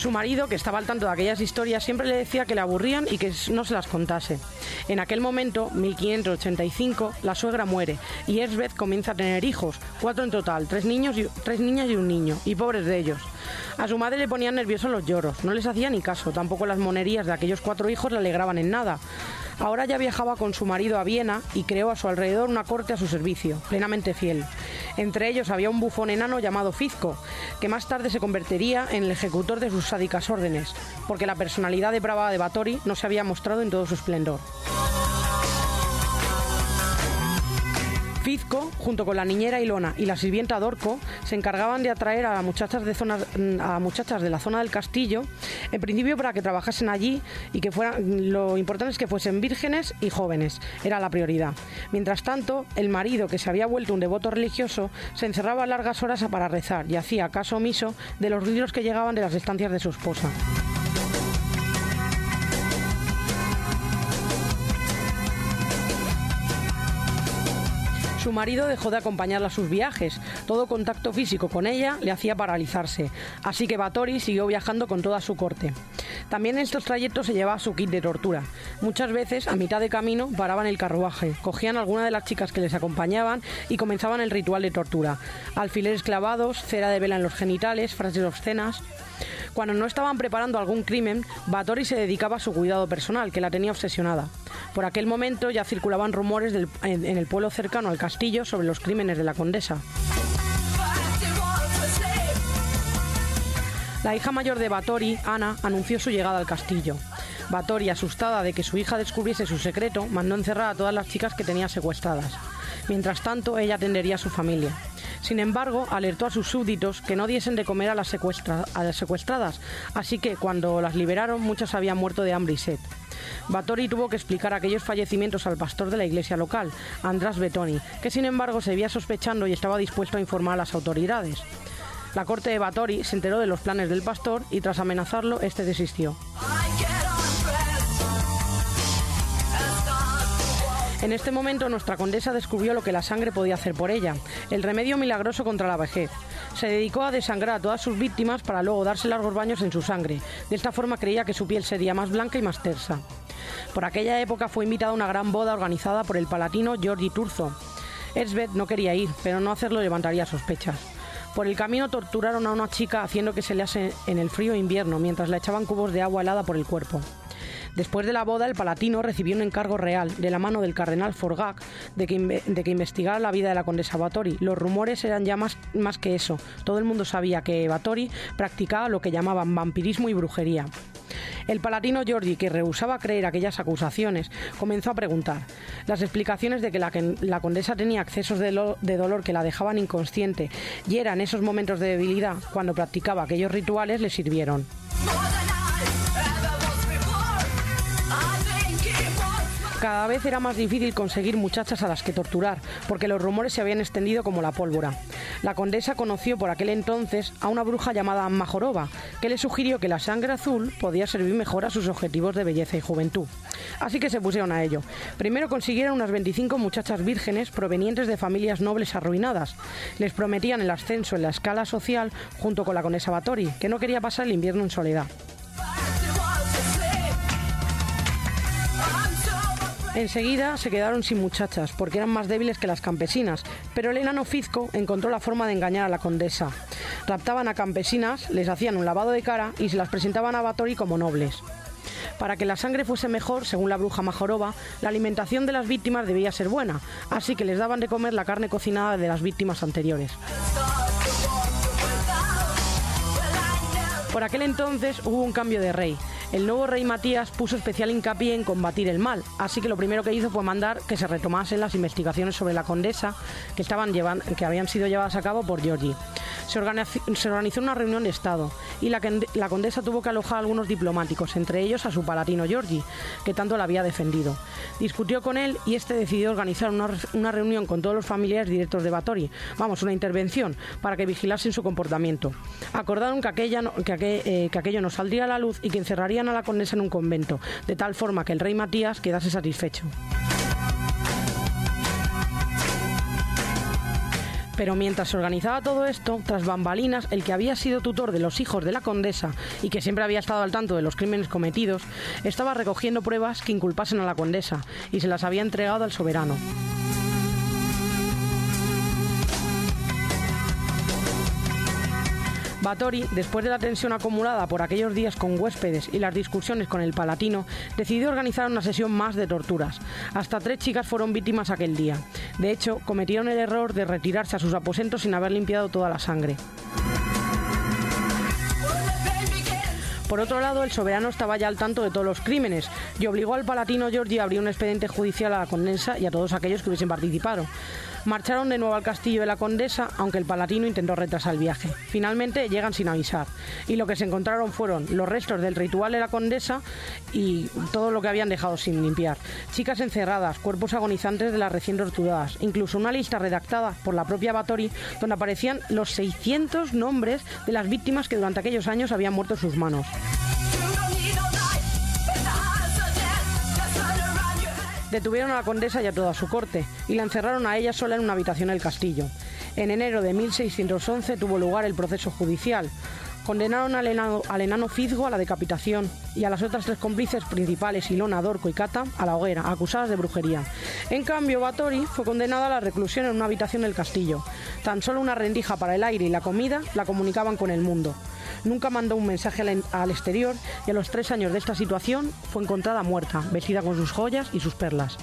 Su marido, que estaba al tanto de aquellas historias, siempre le decía que le aburrían y que no se las contase. En aquel momento, 1585, la suegra muere y Elsbeth comienza a tener hijos, cuatro en total, tres, niños y, tres niñas y un niño, y pobres de ellos. A su madre le ponían nerviosos los lloros, no les hacía ni caso, tampoco las monerías de aquellos cuatro hijos le alegraban en nada. Ahora ya viajaba con su marido a Viena y creó a su alrededor una corte a su servicio, plenamente fiel. Entre ellos había un bufón enano llamado Fizco, que más tarde se convertiría en el ejecutor de sus sádicas órdenes, porque la personalidad depravada de Batori no se había mostrado en todo su esplendor. Fizco, junto con la niñera Ilona y la sirvienta Dorco, se encargaban de atraer a muchachas de, zonas- a muchachas de la zona del castillo, en principio para que trabajasen allí y que fueran, lo importante es que fuesen vírgenes y jóvenes, era la prioridad. Mientras tanto, el marido, que se había vuelto un devoto religioso, se encerraba largas horas para rezar y hacía caso omiso de los ruidos que llegaban de las estancias de su esposa. Su marido dejó de acompañarla a sus viajes. Todo contacto físico con ella le hacía paralizarse. Así que Batori siguió viajando con toda su corte. También en estos trayectos se llevaba su kit de tortura. Muchas veces, a mitad de camino, paraban el carruaje, cogían alguna de las chicas que les acompañaban y comenzaban el ritual de tortura. Alfileres clavados, cera de vela en los genitales, frases obscenas. Cuando no estaban preparando algún crimen, Batori se dedicaba a su cuidado personal, que la tenía obsesionada. Por aquel momento ya circulaban rumores en, el pueblo cercano al castillo sobre los crímenes de la condesa. La hija mayor de Batori, Ana, anunció su llegada al castillo. Batori, asustada de que su hija descubriese su secreto, mandó encerrar a todas las chicas que tenía secuestradas. Mientras tanto, ella atendería a su familia. Sin embargo, alertó a sus súbditos que no diesen de comer a las, secuestra- a las secuestradas, así que cuando las liberaron muchas habían muerto de hambre y sed. Batori tuvo que explicar aquellos fallecimientos al pastor de la iglesia local, András Betoni, que sin embargo seguía sospechando y estaba dispuesto a informar a las autoridades. La corte de Batori se enteró de los planes del pastor y tras amenazarlo, este desistió. En este momento nuestra condesa descubrió lo que la sangre podía hacer por ella, el remedio milagroso contra la vejez. Se dedicó a desangrar a todas sus víctimas para luego darse largos baños en su sangre. De esta forma creía que su piel sería más blanca y más tersa. Por aquella época fue invitada a una gran boda organizada por el palatino Giorgi Turzo. Elsbeth no quería ir, pero no hacerlo levantaría sospechas. Por el camino torturaron a una chica haciendo que se le hace en el frío invierno mientras le echaban cubos de agua helada por el cuerpo. Después de la boda, el palatino recibió un encargo real de la mano del cardenal Forgac de que, de que investigara la vida de la condesa Batori. Los rumores eran ya más, más que eso. Todo el mundo sabía que Batori practicaba lo que llamaban vampirismo y brujería. El palatino Giorgi, que rehusaba creer aquellas acusaciones, comenzó a preguntar. Las explicaciones de que la, condesa tenía accesos de, de dolor que la dejaban inconsciente y eran esos momentos de debilidad cuando practicaba aquellos rituales le sirvieron. Cada vez era más difícil conseguir muchachas a las que torturar, porque los rumores se habían extendido como la pólvora. La condesa conoció por aquel entonces a una bruja llamada Majorova, que le sugirió que la sangre azul podía servir mejor a sus objetivos de belleza y juventud. Así que se pusieron a ello. Primero consiguieron unas 25 muchachas vírgenes provenientes de familias nobles arruinadas. Les prometían el ascenso en la escala social junto con la condesa Batori, que no quería pasar el invierno en soledad. Enseguida se quedaron sin muchachas porque eran más débiles que las campesinas, pero el enano Fizco encontró la forma de engañar a la condesa. Raptaban a campesinas, les hacían un lavado de cara y se las presentaban a Batori como nobles. Para que la sangre fuese mejor, según la bruja Majorova, la alimentación de las víctimas debía ser buena, así que les daban de comer la carne cocinada de las víctimas anteriores. Por aquel entonces hubo un cambio de rey. El nuevo rey Matías puso especial hincapié en combatir el mal, así que lo primero que hizo fue mandar que se retomasen las investigaciones sobre la condesa que, estaban que habían sido llevadas a cabo por Giorgi. Se, organiz- se organizó una reunión de Estado y la, la condesa tuvo que alojar a algunos diplomáticos, entre ellos a su palatino Giorgi, que tanto la había defendido. Discutió con él y este decidió organizar una, re- una reunión con todos los familiares directos de Báthory, vamos, una intervención, para que vigilasen su comportamiento. Acordaron que, eh, que aquello no saldría a la luz y que encerrarían a la condesa en un convento, de tal forma que el rey Matías quedase satisfecho. Pero mientras se organizaba todo esto, tras bambalinas, el que había sido tutor de los hijos de la condesa y que siempre había estado al tanto de los crímenes cometidos, estaba recogiendo pruebas que inculpasen a la condesa y se las había entregado al soberano. Báthory, después de la tensión acumulada por aquellos días con huéspedes y las discusiones con el palatino, decidió organizar una sesión más de torturas. Hasta tres chicas fueron víctimas aquel día. De hecho, cometieron el error de retirarse a sus aposentos sin haber limpiado toda la sangre. Por otro lado, el soberano estaba ya al tanto de todos los crímenes y obligó al palatino Giorgi a abrir un expediente judicial a la condesa y a todos aquellos que hubiesen participado. Marcharon de nuevo al castillo de la condesa, aunque el palatino intentó retrasar el viaje. Finalmente llegan sin avisar y lo que se encontraron fueron los restos del ritual de la condesa y todo lo que habían dejado sin limpiar. Chicas encerradas, cuerpos agonizantes de las recién torturadas, incluso una lista redactada por la propia Báthory donde aparecían los 600 nombres de las víctimas que durante aquellos años habían muerto en sus manos. Detuvieron a la condesa y a toda su corte y la encerraron a ella sola en una habitación del castillo. En enero de 1611 tuvo lugar el proceso judicial. Condenaron al enano, al Fizgo a la decapitación y a las otras tres cómplices principales, Ilona, Dorco y Cata, a la hoguera, acusadas de brujería. En cambio, Báthory fue condenada a la reclusión en una habitación del castillo. Tan solo una rendija para el aire y la comida la comunicaban con el mundo. Nunca mandó un mensaje al, exterior y a los tres años de esta situación fue encontrada muerta, vestida con sus joyas y sus perlas.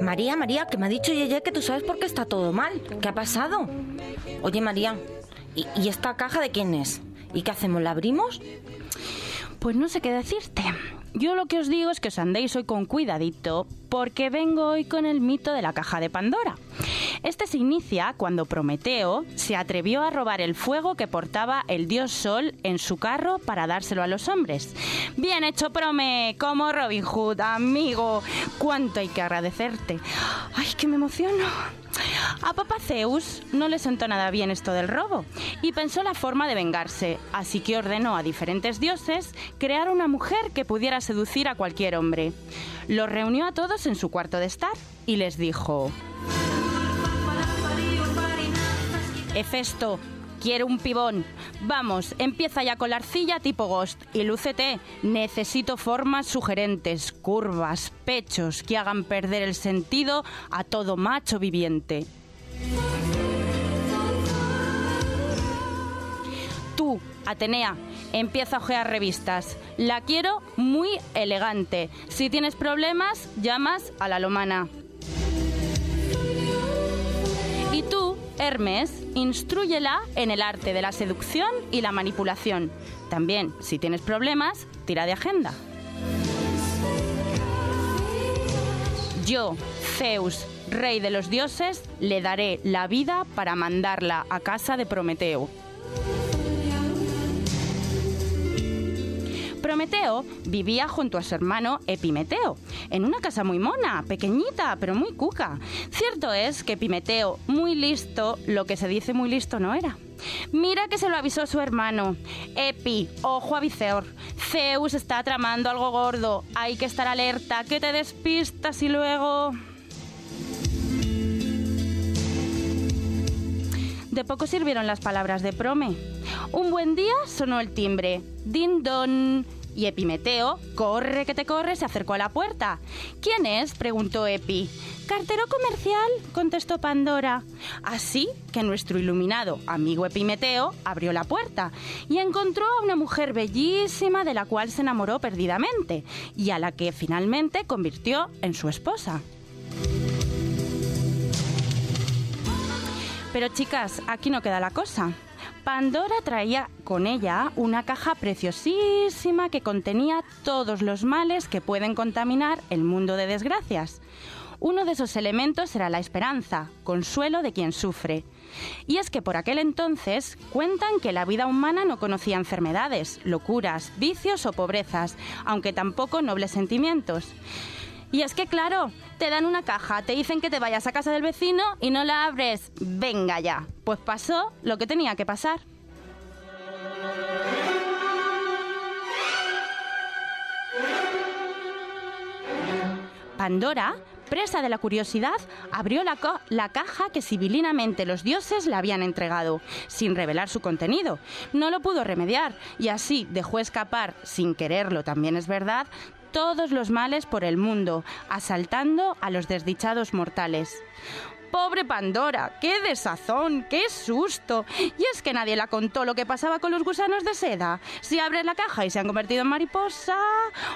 María, María, que me ha dicho Yeye que tú sabes por qué está todo mal. ¿Qué ha pasado? Oye, María, ¿y, y esta caja de quién es? ¿Y qué hacemos? ¿La abrimos? Pues no sé qué decirte. Yo lo que os digo es que os andéis hoy con cuidadito porque vengo hoy con el mito de la caja de Pandora. Este se inicia cuando Prometeo se atrevió a robar el fuego que portaba el dios Sol en su carro para dárselo a los hombres. Bien hecho, Prome, como Robin Hood, amigo. Cuánto hay que agradecerte. Ay, que me emociono. A Papa Zeus no le sentó nada bien esto del robo y pensó la forma de vengarse, así que ordenó a diferentes dioses crear una mujer que pudiera seducir a cualquier hombre. Los reunió a todos en su cuarto de estar y les dijo... Hefesto, quiero un pibón. Vamos, empieza ya con la arcilla tipo Ghost y lúcete. Necesito formas sugerentes, curvas, pechos que hagan perder el sentido a todo macho viviente. Tú, Atenea, empieza a ojear revistas. La quiero muy elegante. Si tienes problemas, llamas a la lomana. Y tú, Hermes, instrúyela en el arte de la seducción y la manipulación. También, si tienes problemas, tira de agenda. Yo, Zeus, rey de los dioses, le daré la vida para mandarla a casa de Prometeo. Prometeo vivía junto a su hermano Epimeteo, en una casa muy mona, pequeñita, pero muy cuca. Cierto es que Epimeteo, muy listo, lo que se dice muy listo no era. Mira que se lo avisó su hermano. Epi, ojo aviseor. Zeus está tramando algo gordo. Hay que estar alerta, que te despistas y luego... De poco sirvieron las palabras de Prome. Un buen día sonó el timbre. Din don. Y Epimeteo, corre que te corre, se acercó a la puerta. ¿Quién es? preguntó Epi. Cartero comercial, contestó Pandora. Así que nuestro iluminado amigo Epimeteo abrió la puerta y encontró a una mujer bellísima de la cual se enamoró perdidamente y a la que finalmente convirtió en su esposa. Pero chicas, aquí no queda la cosa. Pandora traía con ella una caja preciosísima que contenía todos los males que pueden contaminar el mundo de desgracias. Uno de esos elementos era la esperanza, consuelo de quien sufre. Y es que por aquel entonces cuentan que la vida humana no conocía enfermedades, locuras, vicios o pobrezas, aunque tampoco nobles sentimientos. Y es que, claro, te dan una caja, te dicen que te vayas a casa del vecino y no la abres. Venga ya. Pues pasó lo que tenía que pasar. Pandora, presa de la curiosidad, abrió la, la caja que civilinamente los dioses le habían entregado, sin revelar su contenido. No lo pudo remediar y así dejó escapar, sin quererlo también es verdad, todos los males por el mundo, asaltando a los desdichados mortales. Pobre Pandora, qué desazón, qué susto. Y es que nadie la contó lo que pasaba con los gusanos de seda. Si abres la caja y se han convertido en mariposa.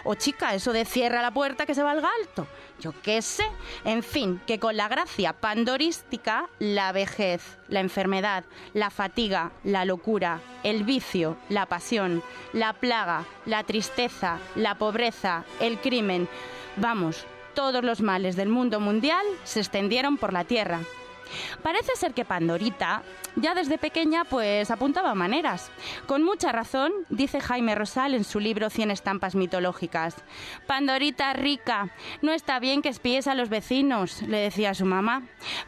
O chica, eso de cierra la puerta que se va al galto. Yo qué sé. En fin, que con la gracia pandorística, la vejez, la enfermedad, la fatiga, la locura, el vicio, la pasión, la plaga, la tristeza, la pobreza, el crimen. Vamos, todos los males del mundo mundial se extendieron por la tierra. Parece ser que Pandorita ya desde pequeña pues apuntaba maneras. Con mucha razón, dice Jaime Rosal en su libro Cien estampas mitológicas. Pandorita rica, no está bien que espíes a los vecinos, le decía su mamá.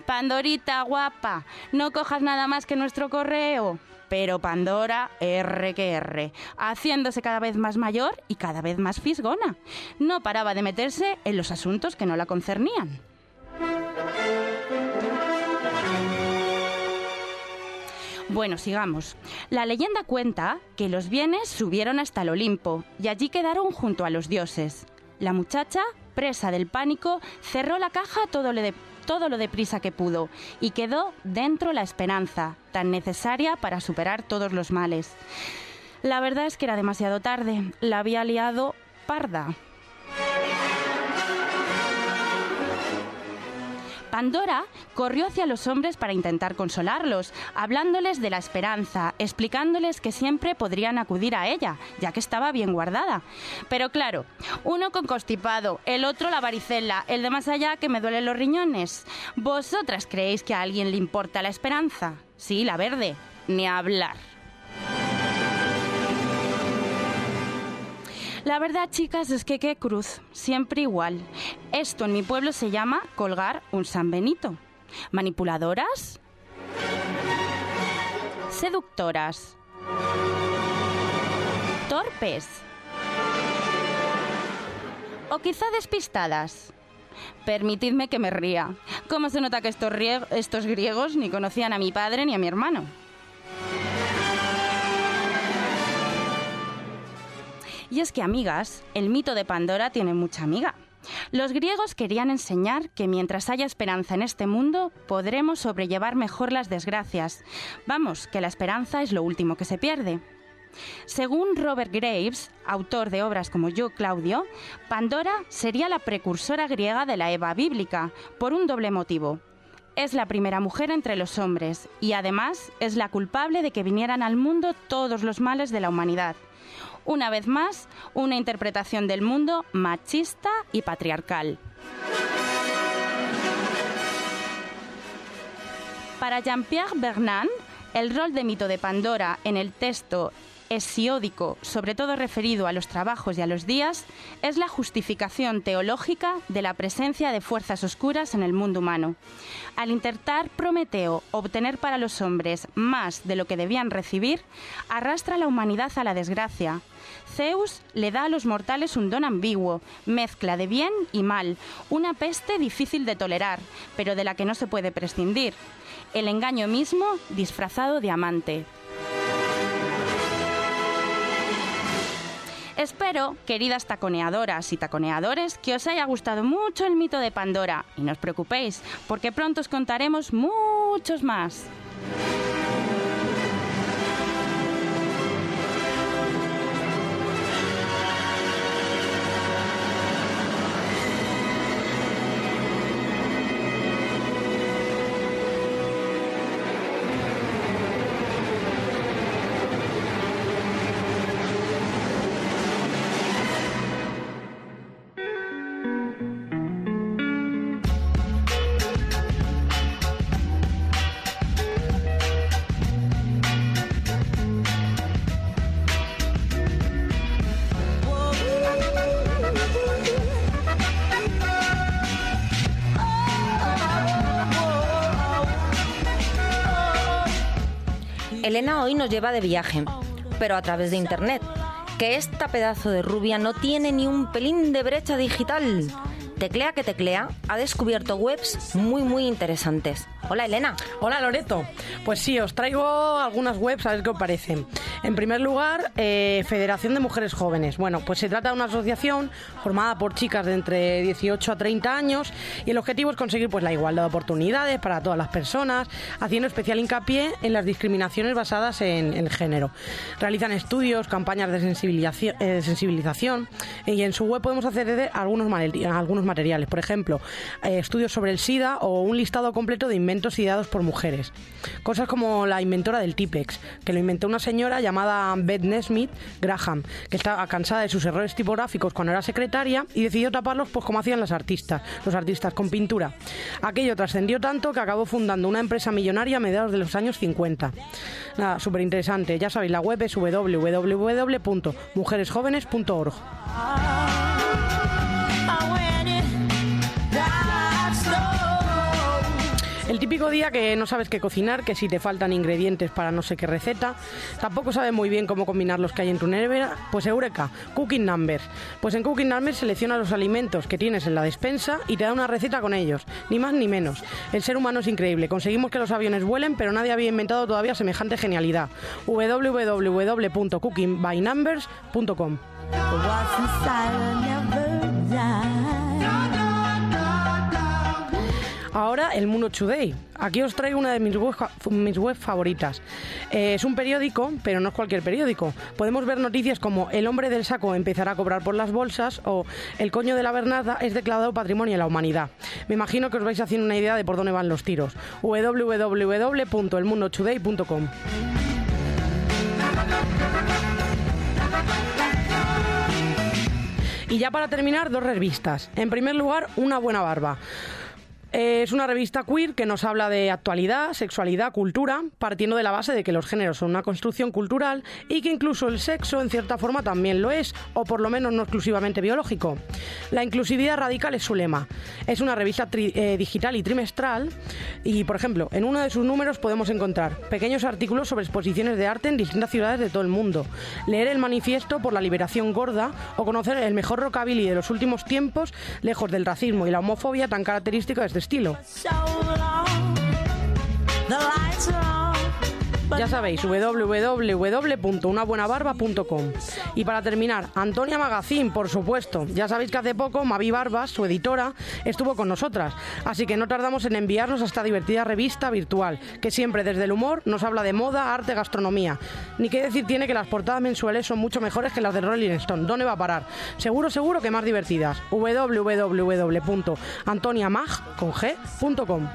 Pandorita guapa, no cojas nada más que nuestro correo. Pero Pandora, R que R, haciéndose cada vez más mayor y cada vez más fisgona. No paraba de meterse en los asuntos que no la concernían. Bueno, sigamos. La leyenda cuenta que los bienes subieron hasta el Olimpo y allí quedaron junto a los dioses. La muchacha, presa del pánico, cerró la caja todo lo, de, todo lo deprisa que pudo y quedó dentro la esperanza, tan necesaria para superar todos los males. La verdad es que era demasiado tarde, la había liado parda. Pandora corrió hacia los hombres para intentar consolarlos, hablándoles de la esperanza, explicándoles que siempre podrían acudir a ella, ya que estaba bien guardada. Pero claro, uno con constipado, el otro la varicela, el de más allá que me duelen los riñones. ¿Vosotras creéis que a alguien le importa la esperanza? Sí, la verde, ni hablar. La verdad, chicas, es que qué cruz, siempre igual. Esto en mi pueblo se llama colgar un San Benito. ¿Manipuladoras? Seductoras. Torpes. O quizá despistadas. Permitidme que me ría. ¿Cómo se nota que estos, estos griegos ni conocían a mi padre ni a mi hermano? Y es que, amigas, el mito de Pandora tiene mucha amiga. Los griegos querían enseñar que mientras haya esperanza en este mundo, podremos sobrellevar mejor las desgracias. Vamos, que la esperanza es lo último que se pierde. Según Robert Graves, autor de obras como Yo, Claudio, Pandora sería la precursora griega de la Eva bíblica, por un doble motivo. Es la primera mujer entre los hombres y además es la culpable de que vinieran al mundo todos los males de la humanidad. Una vez más, una interpretación del mundo machista y patriarcal. Para Jean-Pierre Bernard, el rol de mito de Pandora en el texto hesiódico, sobre todo referido a los trabajos y a los días, es la justificación teológica de la presencia de fuerzas oscuras en el mundo humano. Al intentar Prometeo obtener para los hombres más de lo que debían recibir, arrastra a la humanidad a la desgracia. Zeus le da a los mortales un don ambiguo, mezcla de bien y mal, una peste difícil de tolerar, pero de la que no se puede prescindir. El engaño mismo disfrazado de amante. Espero, queridas taconeadoras y taconeadores, que os haya gustado mucho el mito de Pandora y no os preocupéis, porque pronto os contaremos muchos más. Nos lleva de viaje, pero a través de internet. Que esta pedazo de rubia no tiene ni un pelín de brecha digital. Teclea que teclea, ha descubierto webs muy muy interesantes. Hola Elena. Hola Loreto. Pues sí, os traigo algunas webs a ver qué os parecen. En primer lugar, eh, Federación de Mujeres Jóvenes. Bueno, pues se trata de una asociación formada por chicas de entre 18 a 30 años y el objetivo es conseguir pues la igualdad de oportunidades para todas las personas, haciendo especial hincapié en las discriminaciones basadas en el género. Realizan estudios, campañas de sensibilización, eh, sensibilización y en su web podemos acceder a algunos, materiales, por ejemplo, eh, estudios sobre el SIDA o un listado completo de inventos ideados por mujeres. Cosas como la inventora del Tipex, que lo inventó una señora llamada Beth Nesmith Graham, que estaba cansada de sus errores tipográficos cuando era secretaria y decidió taparlos pues como hacían las artistas, los artistas con pintura. Aquello trascendió tanto que acabó fundando una empresa millonaria a mediados de los años 50. Nada, súper interesante. Ya sabéis, la web es www.mujeresjóvenes.org. El típico día que no sabes qué cocinar, que si te faltan ingredientes para no sé qué receta, tampoco sabes muy bien cómo combinar los que hay en tu nevera, pues Eureka, Cooking Numbers. Pues en Cooking Numbers selecciona los alimentos que tienes en la despensa y te da una receta con ellos, ni más ni menos. El ser humano es increíble, conseguimos que los aviones vuelen, pero nadie había inventado todavía semejante genialidad. www.cookingbynumbers.com Ahora el Mundo Today. Aquí os traigo una de mis webs web favoritas. Eh, es un periódico, pero no es cualquier periódico. Podemos ver noticias como El hombre del saco empezará a cobrar por las bolsas o El coño de la Bernarda es declarado patrimonio de la humanidad. Me imagino que os vais haciendo una idea de por dónde van los tiros. www.elmundotoday.com Y ya para terminar, dos revistas. En primer lugar, Una buena barba. Eh, Es una revista queer que nos habla de actualidad, sexualidad, cultura, partiendo de la base de que los géneros son una construcción cultural y que incluso el sexo en cierta forma también lo es, o por lo menos no exclusivamente biológico. La inclusividad radical es su lema. Es una revista eh, digital y trimestral y, por ejemplo, en uno de sus números podemos encontrar pequeños artículos sobre exposiciones de arte en distintas ciudades de todo el mundo, leer el manifiesto por la liberación gorda o conocer el mejor rockabilly de los últimos tiempos, lejos del racismo y la homofobia tan característica de este estilo. So long, Ya sabéis, www.unabuenabarba.com. Y para terminar, Antonia Magazín, por supuesto. Ya sabéis que hace poco Mavi Barbas, su editora, estuvo con nosotras. Así que no tardamos en enviarnos a esta divertida revista virtual, que siempre desde el humor nos habla de moda, arte, gastronomía. Ni qué decir tiene que las portadas mensuales son mucho mejores que las de Rolling Stone. ¿Dónde va a parar? Seguro, seguro que más divertidas. www.antoniamag.com.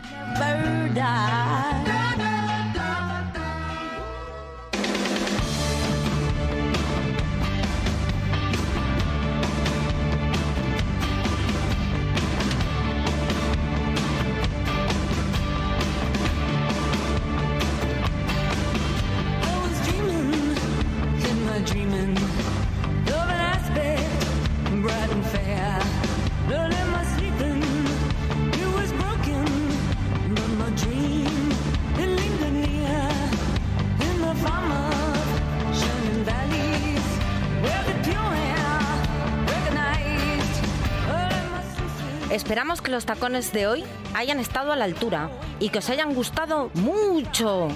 Esperamos que los tacones de hoy hayan estado a la altura y que os hayan gustado mucho.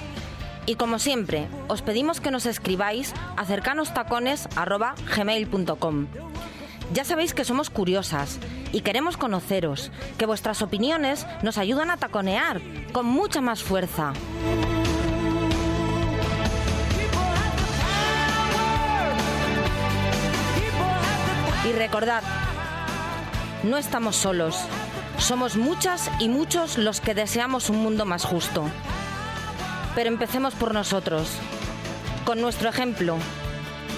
Y como siempre, os pedimos que nos escribáis a cercanostacones.gmail.com. Ya sabéis que somos curiosas y queremos conoceros, que vuestras opiniones nos ayudan a taconear con mucha más fuerza. Y recordad, no estamos solos. Somos muchas y muchos los que deseamos un mundo más justo. Pero empecemos por nosotros, con nuestro ejemplo.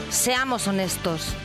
Seamos honestos.